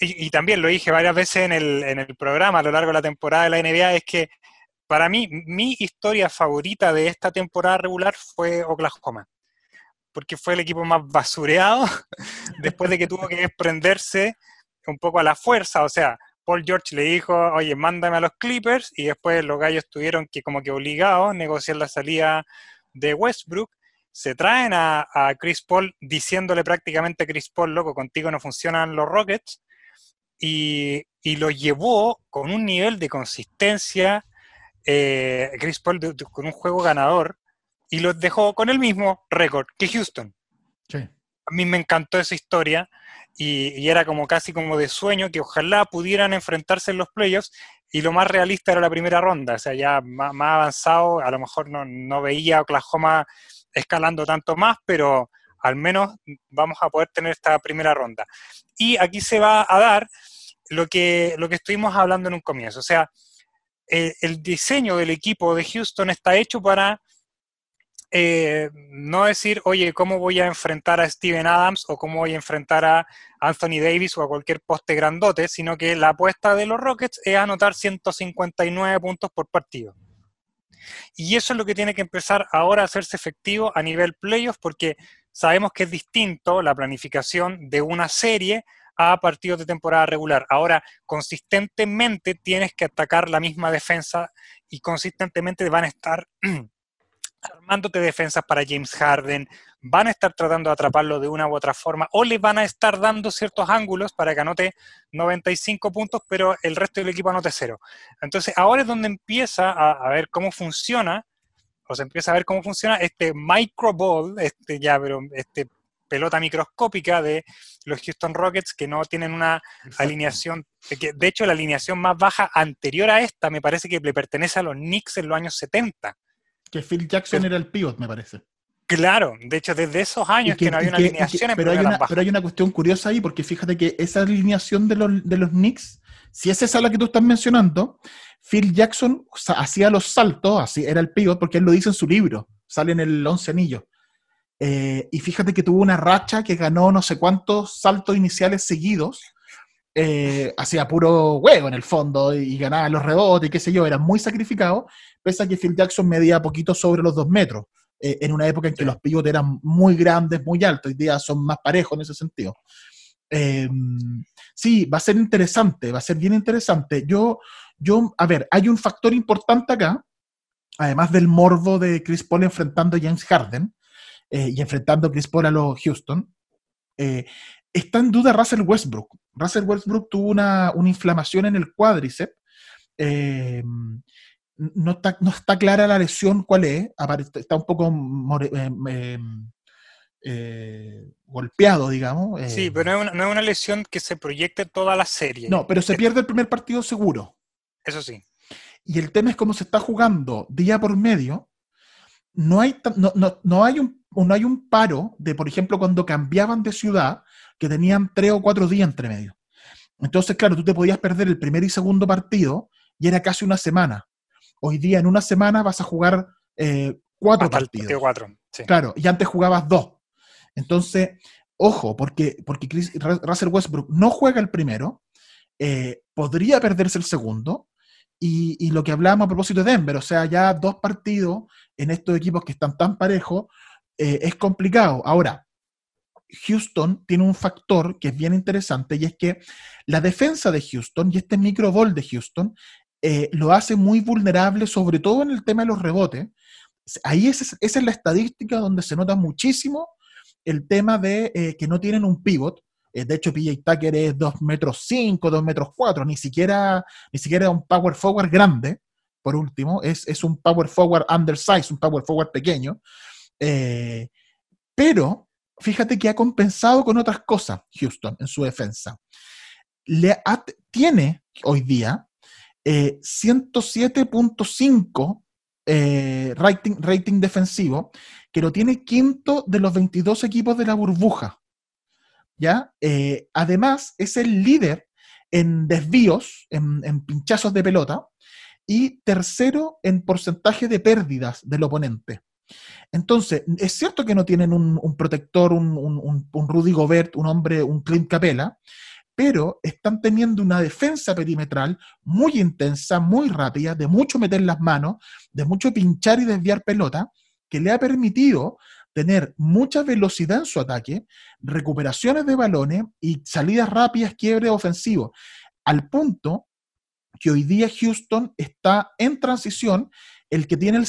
y, y también lo dije varias veces en el, en el programa a lo largo de la temporada de la NBA, es que para mí mi historia favorita de esta temporada regular fue Oklahoma porque fue el equipo más basureado *laughs* después de que tuvo que desprenderse un poco a la fuerza. O sea, Paul George le dijo, oye, mándame a los Clippers, y después los gallos tuvieron que como que obligados negociar la salida de Westbrook. Se traen a, Chris Paul diciéndole prácticamente a Chris Paul, loco, contigo no funcionan los Rockets, y, y lo llevó con un nivel de consistencia, eh, Chris Paul con un juego ganador, y los dejó con el mismo récord que Houston. Sí. A mí me encantó esa historia y, y era como casi como de sueño que ojalá pudieran enfrentarse en los playoffs y lo más realista era la primera ronda, o sea, ya más, más avanzado, a lo mejor no, no veía a Oklahoma escalando tanto más, pero al menos vamos a poder tener esta primera ronda. Y aquí se va a dar lo que, lo que estuvimos hablando en un comienzo, o sea, eh, el diseño del equipo de Houston está hecho para eh, no decir, oye, ¿cómo voy a enfrentar a Steven Adams o cómo voy a enfrentar a Anthony Davis o a cualquier poste grandote, sino que la apuesta de los Rockets es anotar 159 puntos por partido. Y eso es lo que tiene que empezar ahora a hacerse efectivo a nivel playoff, porque sabemos que es distinto la planificación de una serie a partidos de temporada regular. Ahora, consistentemente tienes que atacar la misma defensa y consistentemente van a estar *clears throat* armándote defensas para James Harden, van a estar tratando de atraparlo de una u otra forma, o le van a estar dando ciertos ángulos para que anote 95 puntos, pero el resto del equipo anote cero. Entonces, ahora es donde empieza a, a ver cómo funciona, o se empieza a ver cómo funciona este micro ball, este ya, pero este pelota microscópica de los Houston Rockets que no tienen una alineación, que de hecho la alineación más baja anterior a esta me parece que le pertenece a los Knicks en los años 70. Que Phil Jackson era el pivot, me parece. Claro, de hecho, desde esos años que, no había una que- que- alineación en pero, hay una, pero hay una cuestión curiosa ahí, porque fíjate que esa alineación de los, de los Knicks, si es esa la que tú estás mencionando, Phil Jackson hacía los saltos, así era el pivot, porque él lo dice en su libro, sale en el Once Anillos. Eh, y fíjate que tuvo una racha que ganó no sé cuántos saltos iniciales seguidos, eh, hacía puro huevo en el fondo y ganaba los rebotes y qué sé yo, era muy sacrificado, pese a que Phil Jackson medía poquito sobre los dos metros, eh, en una época en que los pivotes eran muy grandes, muy altos, hoy día son más parejos en ese sentido. Eh, sí, va a ser interesante, va a ser bien interesante. Yo, yo, a ver, hay un factor importante acá, además del morbo de Chris Paul enfrentando a James Harden eh, y enfrentando a Chris Paul a los Houston, eh, está en duda Russell Westbrook. Russell Westbrook tuvo una, una inflamación en el cuádriceps. eh, no, está, no está clara la lesión cuál es, está un poco more- eh, eh, eh, golpeado, digamos. eh, Sí, pero no es, una, no es una lesión que se proyecte toda la serie. no, pero se pierde el primer partido seguro. Eso sí. Y el tema es cómo se está jugando día por medio. No hay, no, no- no hay, un, no hay un paro de, por ejemplo, cuando cambiaban de ciudad, que tenían tres o cuatro días entre medio. Entonces, claro, tú te podías perder el primer y segundo partido y era casi una semana. Hoy día, en una semana, vas a jugar eh, cuatro Hasta partidos. partido 4. Sí. Claro, y antes jugabas dos. Entonces, ojo, porque, porque Chris- Ru- Russell Westbrook no juega el primero, eh, podría perderse el segundo, y, y lo que hablábamos a propósito de Denver, o sea, ya dos partidos en estos equipos que están tan parejos, eh, es complicado. Ahora, Houston tiene un factor que es bien interesante y es que la defensa de Houston y este micro ball de Houston eh, lo hace muy vulnerable, sobre todo en el tema de los rebotes. Ahí es, esa es la estadística donde se nota muchísimo el tema de eh, que no tienen un pivot. Eh, de hecho, PJ Tucker es 2 metros 5, 2 metros 4, ni siquiera, ni siquiera un power forward grande, por último, es, es un power forward undersized, un power forward pequeño. Pero fíjate que ha compensado con otras cosas Houston en su defensa. Le tiene hoy día 107.5 eh, rating, rating defensivo, que lo tiene quinto de los 22 equipos de la burbuja. ¿Ya? Eh, además, es el líder en desvíos, en, pinchazos de pelota, y tercero en porcentaje de pérdidas del oponente. Entonces, es cierto que no tienen un, protector, un, un, Rudy Gobert, un hombre, un Clint Capella, pero están teniendo una defensa perimetral muy intensa, muy rápida, de mucho meter las manos, de mucho pinchar y desviar pelota, que le ha permitido tener mucha velocidad en su ataque, recuperaciones de balones y salidas rápidas, quiebre ofensivo, al punto que hoy día Houston está en transición, el que tiene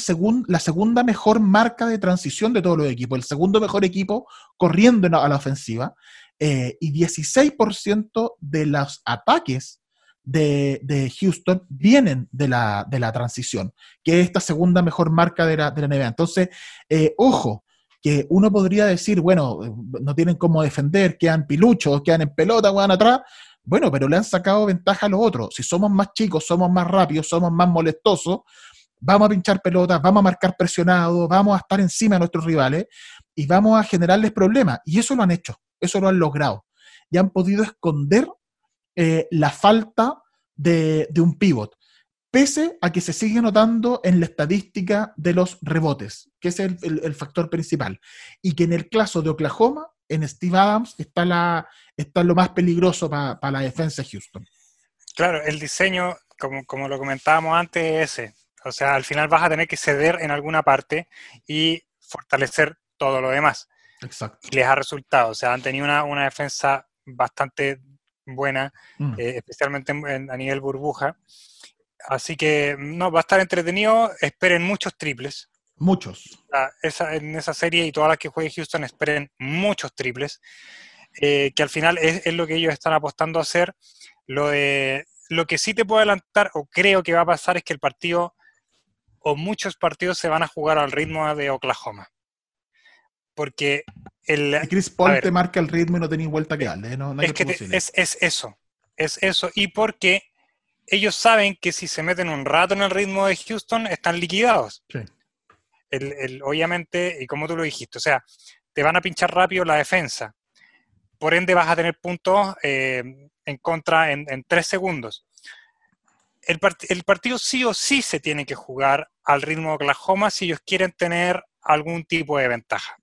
la segunda mejor marca de transición de todos los equipos, el segundo mejor equipo corriendo a la ofensiva, eh, y 16% de los ataques de, Houston vienen de la, de la, transición, que es esta segunda mejor marca de la, de la NBA. Entonces, eh, ojo, que uno podría decir, bueno, no tienen cómo defender, quedan piluchos, quedan en pelota, van atrás. Bueno, pero le han sacado ventaja a los otros. Si somos más chicos, somos más rápidos, somos más molestosos, vamos a pinchar pelotas, vamos a marcar presionados, vamos a estar encima de nuestros rivales y vamos a generarles problemas. Y eso lo han hecho. Eso lo han logrado. Y han podido esconder eh, la falta de, un pivot, pese a que se sigue notando en la estadística de los rebotes, que es el, factor principal. Y que en el caso de Oklahoma, en Steve Adams, está, la, está lo más peligroso para la defensa de Houston. Claro, el diseño, como, como lo comentábamos antes, es ese. O sea, al final vas a tener que ceder en alguna parte y fortalecer todo lo demás. Exacto. Y les ha resultado. O sea, han tenido una, defensa bastante buena, mm. eh, especialmente a nivel burbuja. Así que no, va a estar entretenido. Esperen muchos triples. Muchos. en esa serie y todas las que juegue Houston, esperen muchos triples. Eh, que al final es, lo que ellos están apostando a hacer. Lo, de, lo que sí te puedo adelantar, o creo que va a pasar, es que el partido, o muchos partidos se van a jugar al ritmo de Oklahoma porque el... Chris Paul te marca el ritmo y no tenéis vuelta que darle, ¿eh? es, que es, es, eso, es eso, y porque ellos saben que si se meten un rato en el ritmo de Houston, están liquidados. Sí. El, obviamente, y como tú lo dijiste, o sea, te van a pinchar rápido la defensa, por ende vas a tener puntos eh, en contra en, tres segundos. El, el, partido sí o sí se tiene que jugar al ritmo de Oklahoma si ellos quieren tener algún tipo de ventaja.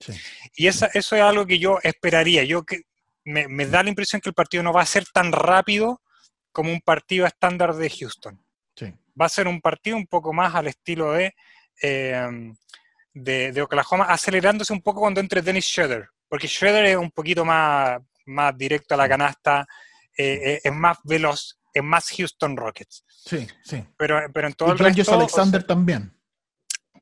Y esa, eso es algo que yo esperaría. Yo que me, da la impresión que el partido no va a ser tan rápido como un partido estándar de Houston. Va a ser un partido un poco más al estilo de, em, de, Oklahoma, acelerándose un poco cuando entre Dennis Schroeder, porque Schroeder es un poquito más, más directo a la canasta, eh, eh, es más veloz, es más Houston Rockets. Sí, sí. Pero, pero en todo el resto... Alexander también.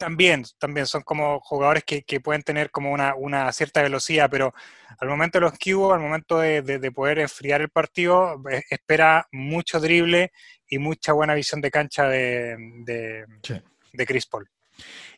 También, también son como jugadores que, pueden tener como una, cierta velocidad, pero al momento de los cubos, al momento de, poder enfriar el partido, eh, espera mucho drible y mucha buena visión de cancha de, de, Chris Paul.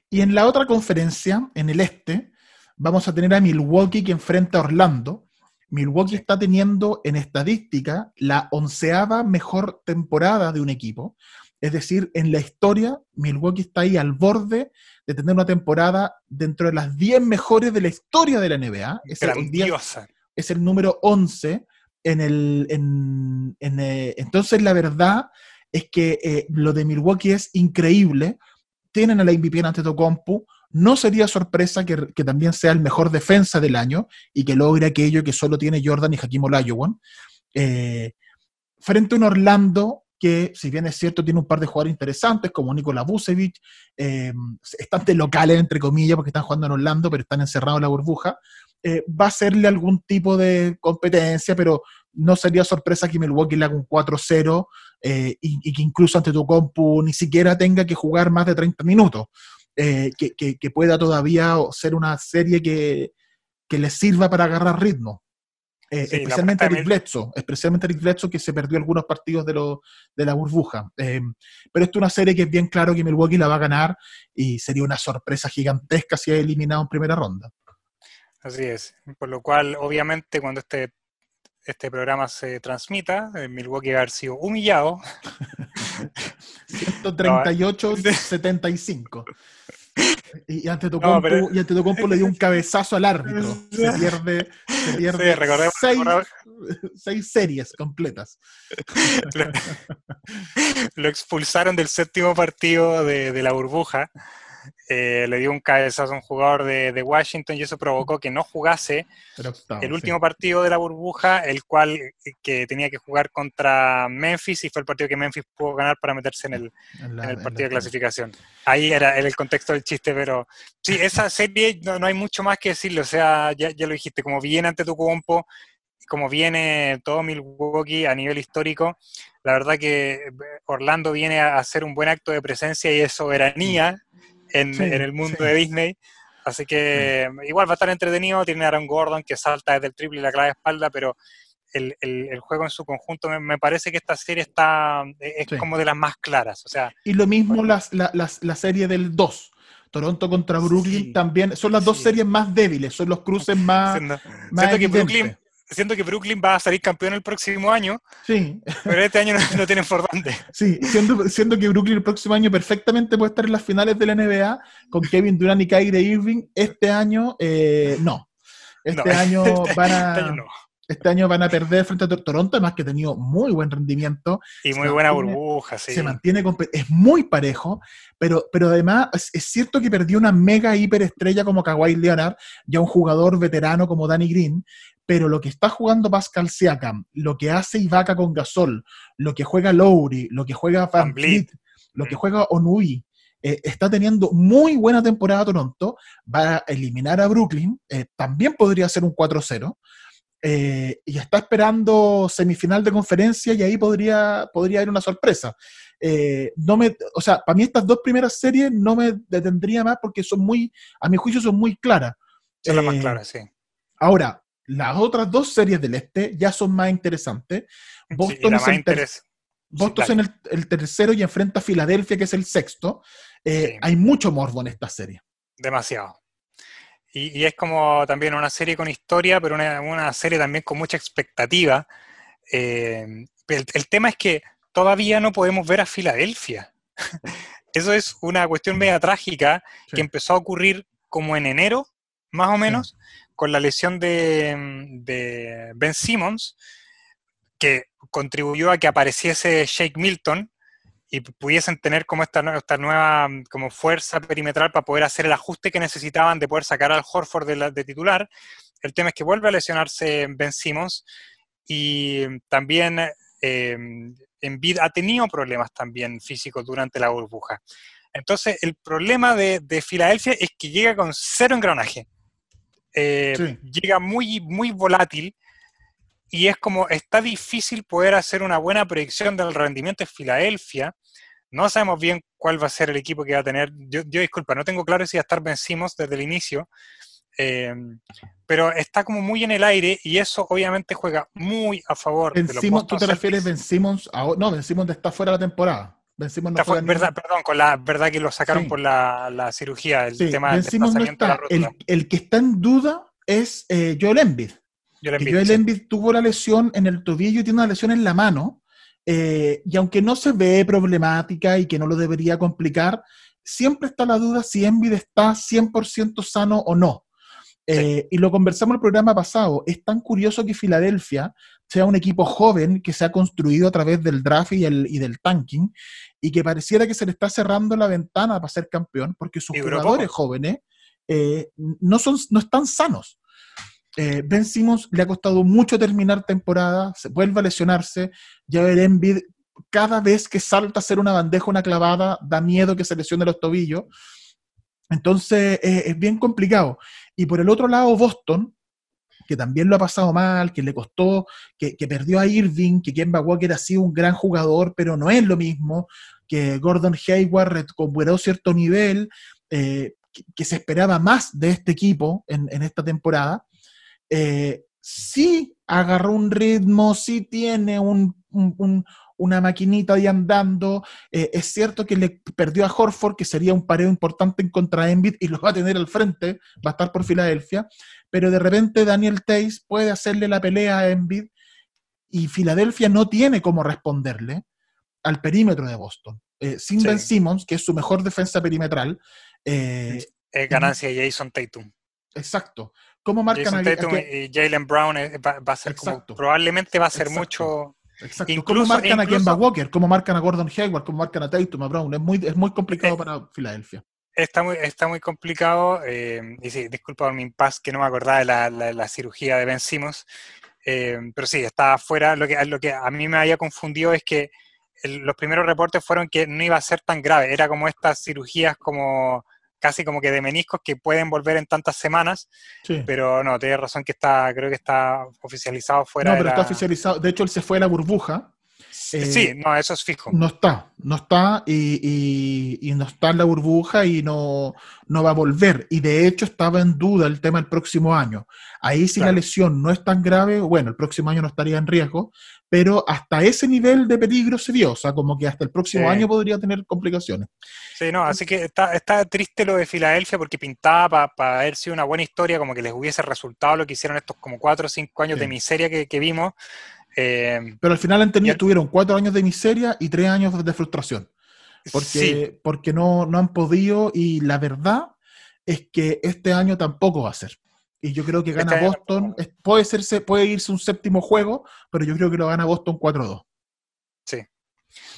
Y en la otra conferencia, en el este, vamos a tener a Milwaukee que enfrenta a Orlando. Milwaukee está teniendo en estadística la onceava mejor temporada de un equipo. Es decir, en la historia, Milwaukee está ahí al borde de tener una temporada dentro de las 10 mejores de la historia de la NBA. Es, el, es el número 11 en el... Eh, entonces, la verdad es que eh, lo de Milwaukee es increíble. Tienen a la MVP en Antetokounmpo. No sería sorpresa que, también sea el mejor defensa del año y que logre aquello que solo tiene Jordan y Hakim Olajuwon. Eh, frente a un Orlando que, si bien es cierto, tiene un par de jugadores interesantes, como Nikola Vucevic, eh, están de locales, entre comillas, porque están jugando en Orlando, pero están encerrados en la burbuja, eh, va a serle algún tipo de competencia, pero no sería sorpresa que Milwaukee le haga un 4-0 eh, y, que incluso ante tu compu ni siquiera tenga que jugar más de 30 minutos, que, pueda todavía ser una serie que, que le sirva para agarrar ritmo. Eh, especialmente Eric Bledsoe, especialmente Eric Bledsoe que se perdió algunos partidos de, lo, de la burbuja. Eh, pero esto es una serie que es bien claro que Milwaukee la va a ganar y sería una sorpresa gigantesca si ha eliminado en primera ronda. Así es. Por lo cual, obviamente, cuando este, este programa se transmita, eh, Milwaukee va a haber sido humillado. *laughs* *laughs* 138-75. Y ante tu compu, y ante tu le dio un cabezazo al árbitro. Se pierde, se pierde seis, seis, series completas. *laughs* Lo, expulsaron del séptimo partido de, de la burbuja eh, le dio un cabezazo a un jugador de, Washington y eso provocó que no jugase el último partido de la burbuja, el cual eh, que tenía que jugar contra Memphis y fue el partido que Memphis pudo ganar para meterse en el, partido de clasificación. Ahí era, el contexto del chiste, pero sí, esa serie no, hay mucho más que decirle, o sea, ya, ya lo dijiste, como viene ante tu compo, como viene todo Milwaukee a nivel histórico, la verdad que eh, Orlando viene a hacer un buen acto de presencia y de soberanía en, el mundo de Disney. Así que igual va a estar entretenido. Tiene a Aaron Gordon que salta desde el triple y la clave espalda, pero el, el, juego en su conjunto me, parece que esta serie está es como de las más claras. O sea, y lo mismo las, la, la, serie del 2. Toronto contra Brooklyn también son las dos series más débiles, son los cruces *laughs* más. más que Brooklyn, siento que Brooklyn va a salir campeón el próximo año. Sí. Pero este año no, tienen por dónde. Sí, siendo, que Brooklyn el próximo año perfectamente puede estar en las finales de la NBA con Kevin Durant y Kyrie Irving. Este año, eh, no. Este año *laughs* van a. Este año este año van a perder frente a Toronto, además que ha tenido muy buen rendimiento. Y muy buena burbuja, sí. Se mantiene, es muy parejo, pero, pero además es, cierto que perdió una mega hiperestrella como Kawhi Leonard, ya un jugador veterano como Danny Green, pero lo que está jugando Pascal Siakam, lo que hace Ibaka con Gasol, lo que juega Lowry, lo que juega Van Vliet, lo que juega Onui, eh, está teniendo muy buena temporada Toronto, va a eliminar a Brooklyn, eh, también podría ser un 4-0, eh, y está esperando semifinal de conferencia y ahí podría, podría haber una sorpresa. no me, o sea, para mí estas dos primeras series no me detendría más porque son muy, a mi juicio son muy claras. Son las más claras, sí. Ahora, las otras dos series del este ya son más interesantes. Boston es, el, tercero y enfrenta a Filadelfia, que es el sexto. Eh, hay mucho morbo en esta serie. Demasiado. Y, es como también una serie con historia, pero una, serie también con mucha expectativa. Eh, el, tema es que todavía no podemos ver a Filadelfia. *laughs* Eso es una cuestión media trágica que empezó a ocurrir como en enero, más o menos, con la lesión de, Ben Simmons, que contribuyó a que apareciese Shake Milton y pudiesen tener como esta, esta nueva como fuerza perimetral para poder hacer el ajuste que necesitaban de poder sacar al Horford de, titular. El tema es que vuelve a lesionarse Ben Simmons y también eh, Envid ha tenido problemas también físicos durante la burbuja. Entonces, el problema de, de Filadelfia es que llega con cero engranaje. Eh, llega muy, muy volátil y es como, está difícil poder hacer una buena predicción del rendimiento de Filadelfia. No sabemos bien cuál va a ser el equipo que va a tener. Yo, disculpa, no tengo claro si va a estar vencimos desde el inicio, eh, pero está como muy en el aire y eso obviamente juega muy a favor de los ¿Tú te refieres Ben Simmons? no, Ben Simmons está fuera de la temporada. No verdad, Perdón, con la verdad que lo sacaron por la, cirugía, el tema del desplazamiento de la el, el, que está en duda es eh, Joel Embiid. Joel Embiid, tuvo la lesión en el tobillo y tiene una lesión en la mano. Eh, y aunque no se ve problemática y que no lo debería complicar, siempre está la duda si Embiid está 100% sano o no. Eh, y lo conversamos en el programa pasado. Es tan curioso que Filadelfia sea un equipo joven que se ha construido a través del draft y, el, y del tanking y que pareciera que se le está cerrando la ventana para ser campeón porque sus jugadores jóvenes eh, no, son, no están sanos. Eh, ben Simmons le ha costado mucho terminar temporada, se vuelve a lesionarse, ya ver Embiid cada vez que salta a hacer una bandeja, una clavada, da miedo que se lesione los tobillos. Entonces es bien complicado. Y por el otro lado, Boston, que también lo ha pasado mal, que le costó, que, perdió a Irving, que Kemba Walker ha sido un gran jugador, pero no es lo mismo, que Gordon Hayward recuperó cierto nivel, eh, que, se esperaba más de este equipo en, esta temporada. Eh, sí agarró un ritmo, sí tiene un, un- un- una maquinita ahí andando. Eh, es cierto que le perdió a Horford, que sería un pareo importante en contra de Embiid y lo va a tener al frente, va a estar por Filadelfia, pero de repente Daniel Tays puede hacerle la pelea a Embiid y Filadelfia no tiene cómo responderle al perímetro de Boston. Eh, sin Sí. Ben Simmons, que es su mejor defensa perimetral, eh, Es ganancia de Jason Tatum. exacto. ¿Cómo marcan Jason a, a Tatum que- y Jalen Brown eh, va, va a ser como, probablemente va a ser Exacto. mucho. Exacto. Incluso- ¿Cómo marcan a incluso- Kemba Walker? ¿Cómo marcan a Gordon Hayward? ¿Cómo marcan a Tatum, a Brown? Es muy, es muy complicado Eh, para Filadelfia. Está muy, está muy complicado. eh, y sí, disculpa por mi impas que no me acordaba de la, la- la cirugía de Ben Simmons. eh, pero sí, estaba fuera. Lo que, lo que a mí me había confundido es que el- los primeros reportes fueron que no iba a ser tan grave. Era como estas cirugías como casi como que de meniscos que pueden volver en tantas semanas. Sí. Pero no, tienes razón que está, creo que está oficializado fuera no, de pero la- está oficializado. De hecho, él se fue a la burbuja. Eh, sí, no, eso es fijo. No está, no está y, y- y no está en la burbuja y no, no va a volver. Y de hecho estaba en duda el tema el próximo año. Ahí si la lesión no es tan grave, bueno, el próximo año no estaría en riesgo, pero hasta ese nivel de peligro se dio. O sea, como que hasta el próximo Sí. año podría tener complicaciones. Sí, no, así que está, está triste lo de Filadelfia porque pintaba para haber sido una buena historia, como que les hubiese resultado lo que hicieron estos como cuatro o cinco años Sí. de miseria que, que vimos. Eh, Pero al final han tenido, Y- tuvieron cuatro años de miseria y tres años de frustración. Porque, sí, porque no, no han podido y la verdad es que este año tampoco va a ser. Y yo creo que gana Este año Boston. Puede, serse, puede irse un séptimo juego, pero yo creo que lo gana Boston 4-2.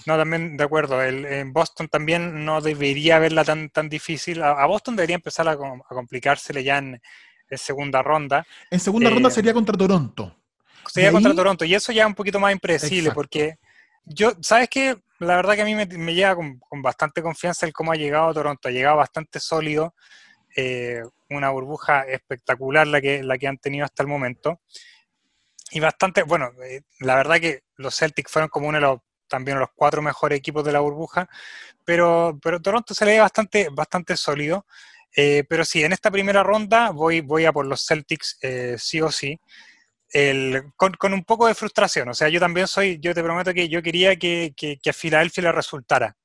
no, también de acuerdo. El, en Boston también no debería verla tan, tan difícil. A, a Boston debería empezar a, a complicársele ya en, en segunda ronda. En segunda Eh, ronda sería contra Toronto. Sería contra ahí- Toronto. Y eso ya es un poquito más impredecible Exacto. porque yo, ¿sabes qué? La verdad que a mí me, me llega con, con bastante confianza el cómo ha llegado Toronto. Ha llegado bastante sólido. eh, una burbuja espectacular la que, la que han tenido hasta el momento. Y bastante, bueno, eh, la verdad que los Celtics fueron como uno de los, también los cuatro mejores equipos de la burbuja, pero, pero Toronto se le ve bastante, bastante sólido. Eh, pero sí, en esta primera ronda voy, voy a por los Celtics eh, sí o sí. El- con, con un poco de frustración. O sea, yo también soy, yo te prometo que yo quería que, que, que a Filadelfia le resultara.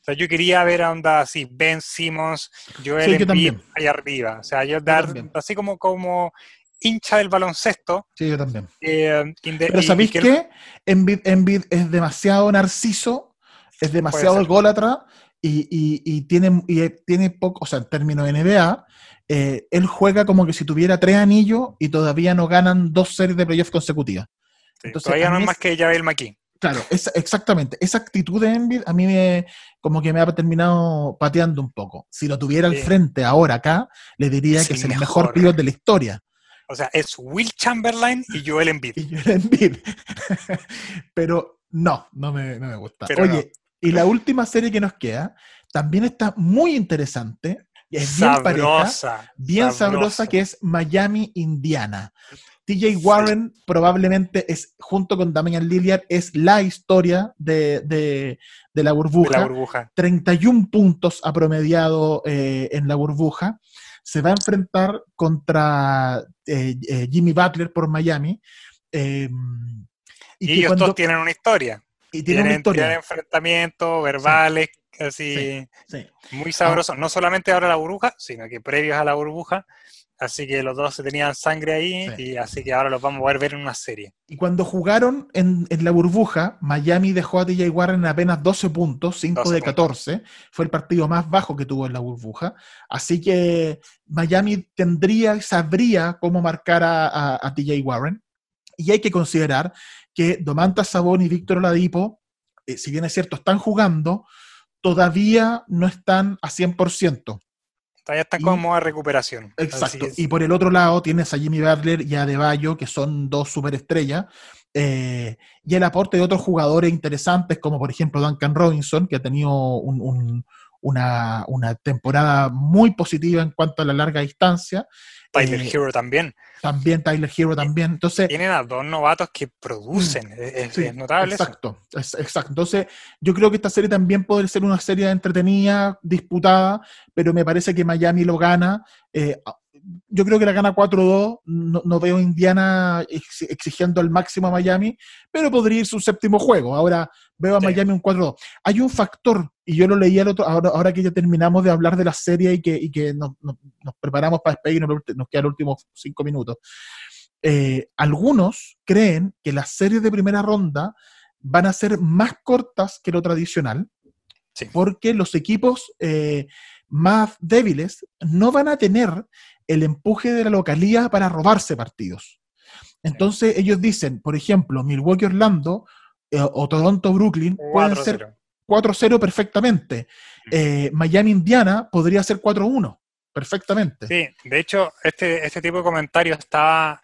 O sea, yo quería ver a onda así, Ben Simmons, Joel Sí, Embiid ahí arriba. O sea, yo dar, así como, como hincha del baloncesto. Sí, yo también. eh, inde- Pero ¿sabéis que- qué? Embiid, Embiid es demasiado narciso, es demasiado ególatra y, y- y tiene, y tiene poco, o sea, en términos de NBA, eh, él juega como que si tuviera tres anillos y todavía no ganan dos series de playoffs consecutivas. sí, entonces, todavía no es más que Javel McKee. Claro, esa- exactamente. Esa actitud de Embiid a mí me, como que me ha terminado pateando un poco. Si lo tuviera al Sí. frente ahora acá, le diría Es que el es el mejor mejor. pivot de la historia. O sea, es Will Chamberlain y Joel Embiid. Y Embiid. *laughs* Pero no, no me, no me gusta. Pero Oye, y la última serie que nos queda también está muy interesante. y Es bien pareja, Sabrosa. bien sabrosa, que es Miami-Indiana. TJ Warren probablemente es, junto con Damian Lillard, es la historia de, de- de la de burbuja. la burbuja. 31 puntos ha promediado eh, en la burbuja. Se va a enfrentar contra eh, eh, Jimmy Butler por Miami. eh, Y, ellos cuando- todos tienen una historia. Y tiene Tienen, tienen enfrentamientos verbales, así, Sí. Sí. muy sabrosos. No solamente ahora la burbuja, sino que previos a la burbuja. Así que los dos se tenían sangre ahí Sí. y así que ahora los vamos a poder ver en una serie. Y cuando jugaron en, en la burbuja, Miami dejó a TJ Warren en apenas 12 puntos, 5 12 de puntos. 14. Fue el partido más bajo que tuvo en la burbuja. Así que Miami tendría sabría cómo marcar a, a- a TJ Warren. Y hay que considerar que Domantas Sabón y Víctor Oladipo, eh, si bien es cierto, están jugando, todavía no están a 100%. Todavía están como de recuperación. Exacto. Y por el otro lado tienes a Jimmy Butler y a Deballo, que son dos superestrellas, eh, y el aporte de otros jugadores interesantes, como por ejemplo Duncan Robinson, que ha tenido un- un- una, una temporada muy positiva en cuanto a la larga distancia. Tyler eh, Hero también. También Tyler Hero también. Entonces, Tienen a dos novatos que producen. Es, es- Sí, es notable. Exacto, es- exacto. Entonces, yo creo que esta serie también puede ser una serie entretenida, disputada, pero me parece que Miami lo gana. Eh, yo creo que la gana 4-2. No, no veo a Indiana ex- exigiendo al máximo a Miami, pero podría ir su séptimo juego. Ahora veo a Sí. Miami un 4-2. Hay un factor, y yo lo leí el otro, ahora, ahora que ya terminamos de hablar de la serie y que, y que nos, nos- nos preparamos para despedirnos, nos nos quedan los últimos cinco minutos. Eh, algunos creen que las series de primera ronda van a ser más cortas que lo tradicional, Sí. porque los equipos eh, más débiles no van a tener el empuje de la localía para robarse partidos. Entonces ellos dicen, por ejemplo, Milwaukee Orlando eh, o Toronto Brooklyn pueden ser 4-0. 4-0 perfectamente. Eh, Miami Indiana podría ser 4-1 perfectamente. Sí, de hecho, este, este tipo de comentario está,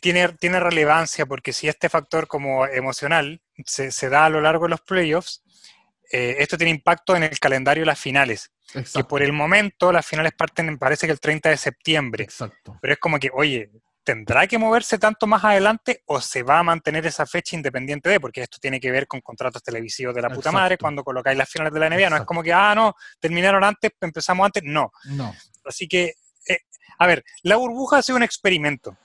tiene, tiene relevancia porque si este factor como emocional se, se da a lo largo de los playoffs, eh, esto tiene impacto en el calendario de las finales. Que por el momento las finales parten, parece que el 30 de septiembre. Exacto. Pero es como que, oye, ¿tendrá que moverse tanto más adelante o se va a mantener esa fecha independiente de? Porque esto tiene que ver con contratos televisivos de la puta Exacto. madre cuando colocáis las finales de la NBA. No es como que, ah, no, terminaron antes, empezamos antes. No. No. Así que, eh, a ver, la burbuja ha sido un experimento.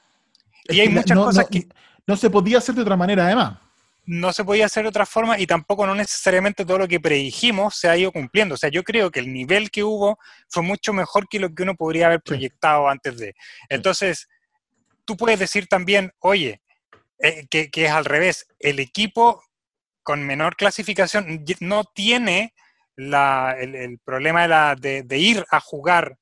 Es Y hay muchas no, cosas no- que no se podía hacer de otra manera, además. No se podía hacer de otra forma y tampoco no necesariamente todo lo que predijimos se ha ido cumpliendo. O sea, yo creo que el nivel que hubo fue mucho mejor que lo que uno podría haber Sí. proyectado antes de. Entonces, tú puedes decir también, oye, eh, que, que es al revés, el equipo con menor clasificación no tiene la- el, el problema de, la- de- de ir a jugar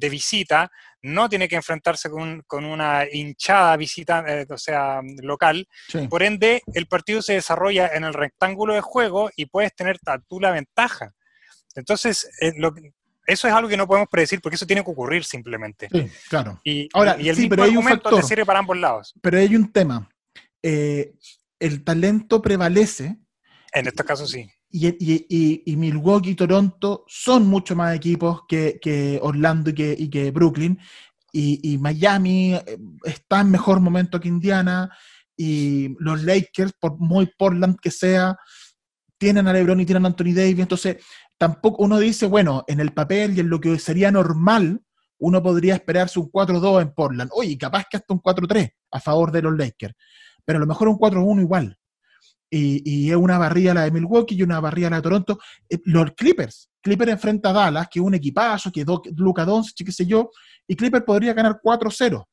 de visita, no tiene que enfrentarse con, con una hinchada visita, eh, o sea, local, Sí. por ende, el partido se desarrolla en el rectángulo de juego y puedes tener tú la ventaja. Entonces, eh, lo eso es algo que no podemos predecir porque eso tiene que ocurrir simplemente. Sí, claro. Y, Ahora, y el sí, mismo pero hay un argumento te factor. sirve para ambos lados. Pero hay un tema. Eh, el talento prevalece En estos casos sí. Y, Milwaukee y Toronto son mucho más equipos que, que Orlando y que, y que Brooklyn. Y, y Miami eh, está en mejor momento que Indiana. Y los Lakers, por muy Portland que sea, tienen a LeBron y tienen a Anthony Davis. Entonces, tampoco uno dice, bueno, en el papel y en lo que sería normal, uno podría esperarse un 4-2 en Portland. Oye, capaz que hasta un 4-3 a favor de los Lakers. Pero a lo mejor un 4-1 igual. Y, y es una barrida la de Milwaukee y una barrida la de Toronto. Eh, los Clippers. Clippers enfrenta a Dallas, que es un equipazo, que Do- Luka Doncic, qué sé yo, y Clippers podría ganar 4-0.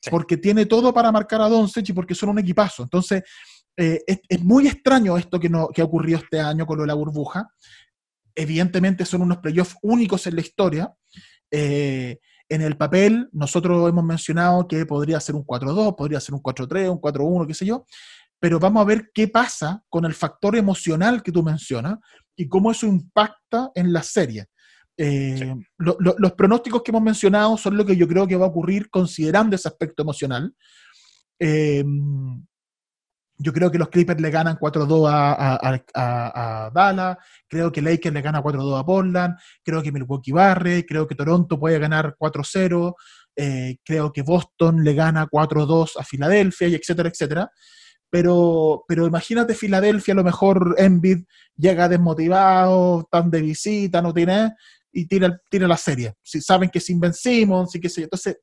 Sí. Porque tiene todo para marcar a Doncic y porque son un equipazo. Entonces, eh, es, es muy extraño esto que, no, que ha ocurrido este año con lo de la burbuja. Evidentemente son unos playoffs únicos en la historia. Eh, en el papel, nosotros hemos mencionado que podría ser un 4-2, podría ser un 4-3, un 4-1, qué sé yo, pero vamos a ver qué pasa con el factor emocional que tú mencionas y cómo eso impacta en la serie. Eh, lo- lo- los pronósticos que hemos mencionado son lo que yo creo que va a ocurrir considerando ese aspecto emocional. Eh, yo creo que los Clippers le ganan 4-2 a, a- a- a- a Dallas, creo que Lakers le gana 4-2 a Portland, creo que Milwaukee barre, creo que Toronto puede ganar 4-0, eh, creo que Boston le gana 4-2 a Filadelfia, y etcétera, etcétera. Pero, pero imagínate Filadelfia, a lo mejor Embiid llega desmotivado, tan de visita, no tiene, y tira, tira la serie. Si saben que es invencimos, sí que sé yo. Entonces,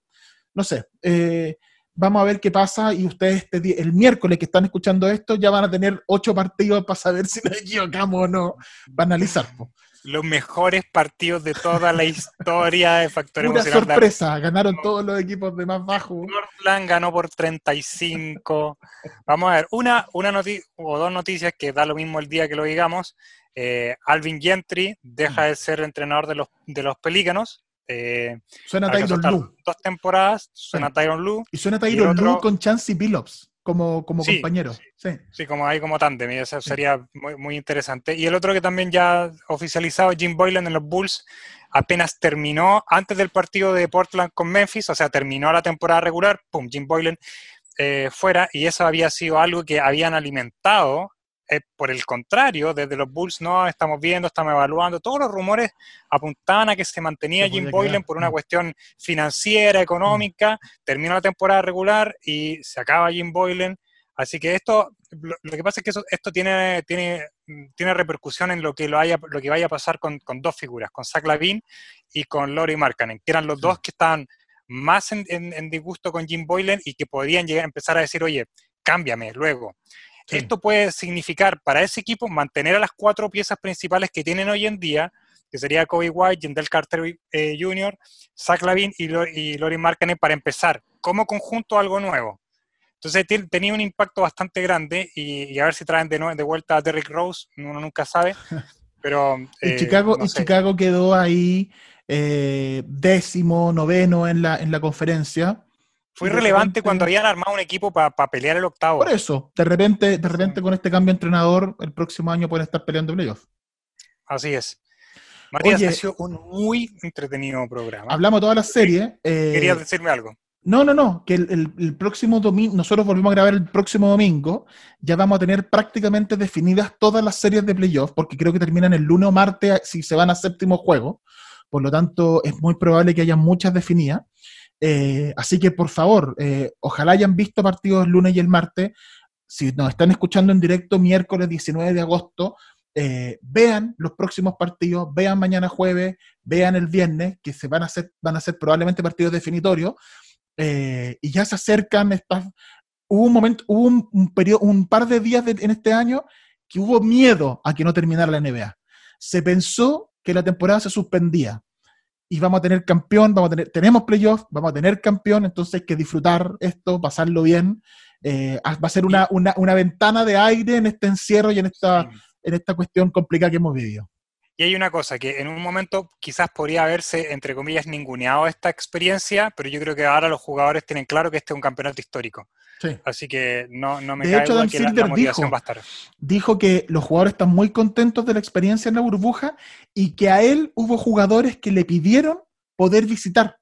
no sé, eh, vamos a ver qué pasa y ustedes este di- el miércoles que están escuchando esto ya van a tener ocho partidos para saber si nos equivocamos o no, para analizar. po. Los mejores partidos de toda la historia de Factor Pura Emocional. sorpresa, ganaron todos los equipos de más bajo. Portland ganó por 35. Vamos a ver, una, una o dos noticias que da lo mismo el día que lo digamos. Eh, Alvin Gentry deja de ser entrenador de los, de los Pelícanos. Eh, Suena Tyron Lue. dos temporadas, suena Sí. Tyron Lue. Y suena y Tyron otro- Lue con Chansey Billups como, como Sí, compañero. Sí. Sí, como ahí como tándem, y eso sería muy, muy interesante. Y el otro que también ya oficializado, Jim Boylan en los Bulls, apenas terminó antes del partido de Portland con Memphis, o sea, terminó la temporada regular, pum, Jim Boylan eh, fuera, y eso había sido algo que habían alimentado. Eh, por el contrario, desde los Bulls no estamos viendo, estamos evaluando, todos los rumores apuntaban a que se mantenía Se Jim Boylan quedar, por una mm. cuestión financiera, económica, terminó la temporada regular y se acaba Jim Boylan, Así que esto, lo, lo que pasa es que eso- esto tiene, tiene, mm, tiene repercusión en lo que, lo, haya, lo que vaya a pasar con, con dos figuras, con Zach Lavin y con Lori Markkanen, que eran los dos que estaban más en, disgusto con Jim Boylan y que podrían llegar a empezar a decir, oye, cámbiame luego. Esto puede significar para ese equipo mantener a las cuatro piezas principales que tienen hoy en día, que sería Kobe White, Jendel Carter eh, Jr., Zach Lavin y, y Lori Markkanen para empezar como conjunto algo nuevo. Entonces tenía un impacto bastante grande y, a ver si traen de, de vuelta a Derrick Rose, uno nunca sabe. *laughs* Pero, y, Chicago, eh, Chicago quedó ahí eh, décimo, noveno en la, en la conferencia. Fue relevante cuando habían armado un equipo para pelear el octavo. Por eso, de repente, de repente con este cambio de entrenador, el próximo año pueden estar peleando playoffs. Así es. Matías, ha sido un muy entretenido programa. Hablamos toda la serie. Eh, ¿Querías decirme algo? No, no, no, que el, próximo domingo, nosotros volvemos a grabar el próximo domingo, ya vamos a tener prácticamente definidas todas las series de playoffs, porque creo que terminan el lunes o martes si se van a séptimo juego, por lo tanto es muy probable que haya muchas definidas. Eh, así que por favor, eh, ojalá hayan visto partidos el lunes y el martes. Si nos están escuchando en directo miércoles 19 de agosto, eh, vean los próximos partidos, vean mañana jueves, vean el viernes, que se van a hacer, van a ser probablemente partidos definitorios y ya se acercan. Hubo un momento, hubo un, periodo, un par de días en este año que hubo miedo a que no terminara la NBA. Se pensó que la temporada se suspendía y vamos a tener campeón, vamos a tener, tenemos playoffs, vamos a tener campeón, entonces hay que disfrutar esto, pasarlo bien. Eh, va a ser una, una, una, ventana de aire en este encierro y en esta, en esta cuestión complicada que hemos vivido. Y hay una cosa, que en un momento quizás podría haberse, entre comillas, ninguneado esta experiencia, pero yo creo que ahora los jugadores tienen claro que este es un campeonato histórico. Así que no, no me de hecho, Dan que la, motivación dijo, va a estar. Dijo que los jugadores están muy contentos de la experiencia en la burbuja y que a él hubo jugadores que le pidieron poder visitar,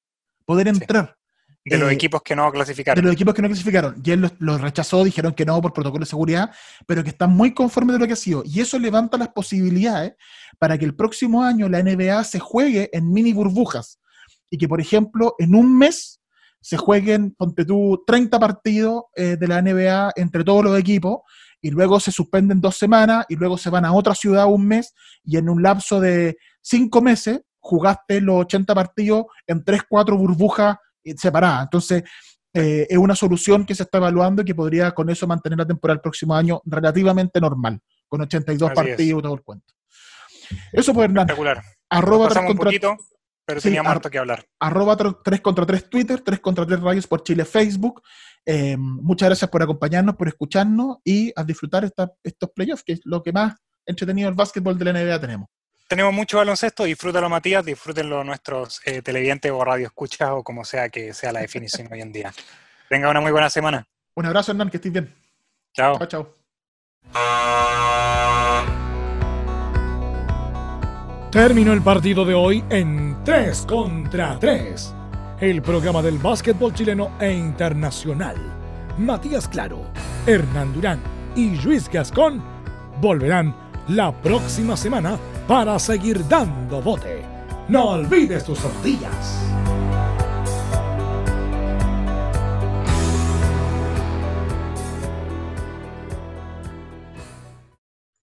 poder entrar. De los eh, equipos que no clasificaron. De los equipos que no clasificaron. Y él los, rechazó, dijeron que no por protocolo de seguridad, pero que están muy conformes de lo que ha sido. Y eso levanta las posibilidades para que el próximo año la NBA se juegue en mini burbujas. Y que, por ejemplo, en un mes se jueguen, ponte tú, 30 partidos eh, de la NBA entre todos los equipos, y luego se suspenden dos semanas, y luego se van a otra ciudad un mes, y en un lapso de cinco meses jugaste los 80 partidos en 3, 4 burbujas separada. Entonces, eh, es una solución que se está evaluando y que podría con eso mantener la temporada el próximo año relativamente normal, con 82 partidos y todo el cuento. Eso pues, Hernán. Espectacular. Arroba un poquito, pero teníamos harto que hablar. Arroba 3 contra 3 Twitter, 3 contra 3 Radios por Chile Facebook. Eh, muchas gracias por acompañarnos, por escucharnos y a disfrutar estos playoffs, que es lo que más entretenido el básquetbol de la NBA tenemos tenemos mucho baloncesto, disfrútalo Matías, disfrútenlo nuestros eh, televidentes o radio escuchas o como sea que sea la definición hoy en día. Tenga una muy buena semana. Un abrazo Hernán, que estés bien. Chao. Chao, chao. Terminó el partido de hoy en 3 contra 3. El programa del básquetbol chileno e internacional. Matías Claro, Hernán Durán y Luis Gascón volverán la próxima semana para seguir dando bote. No olvides tus tortillas.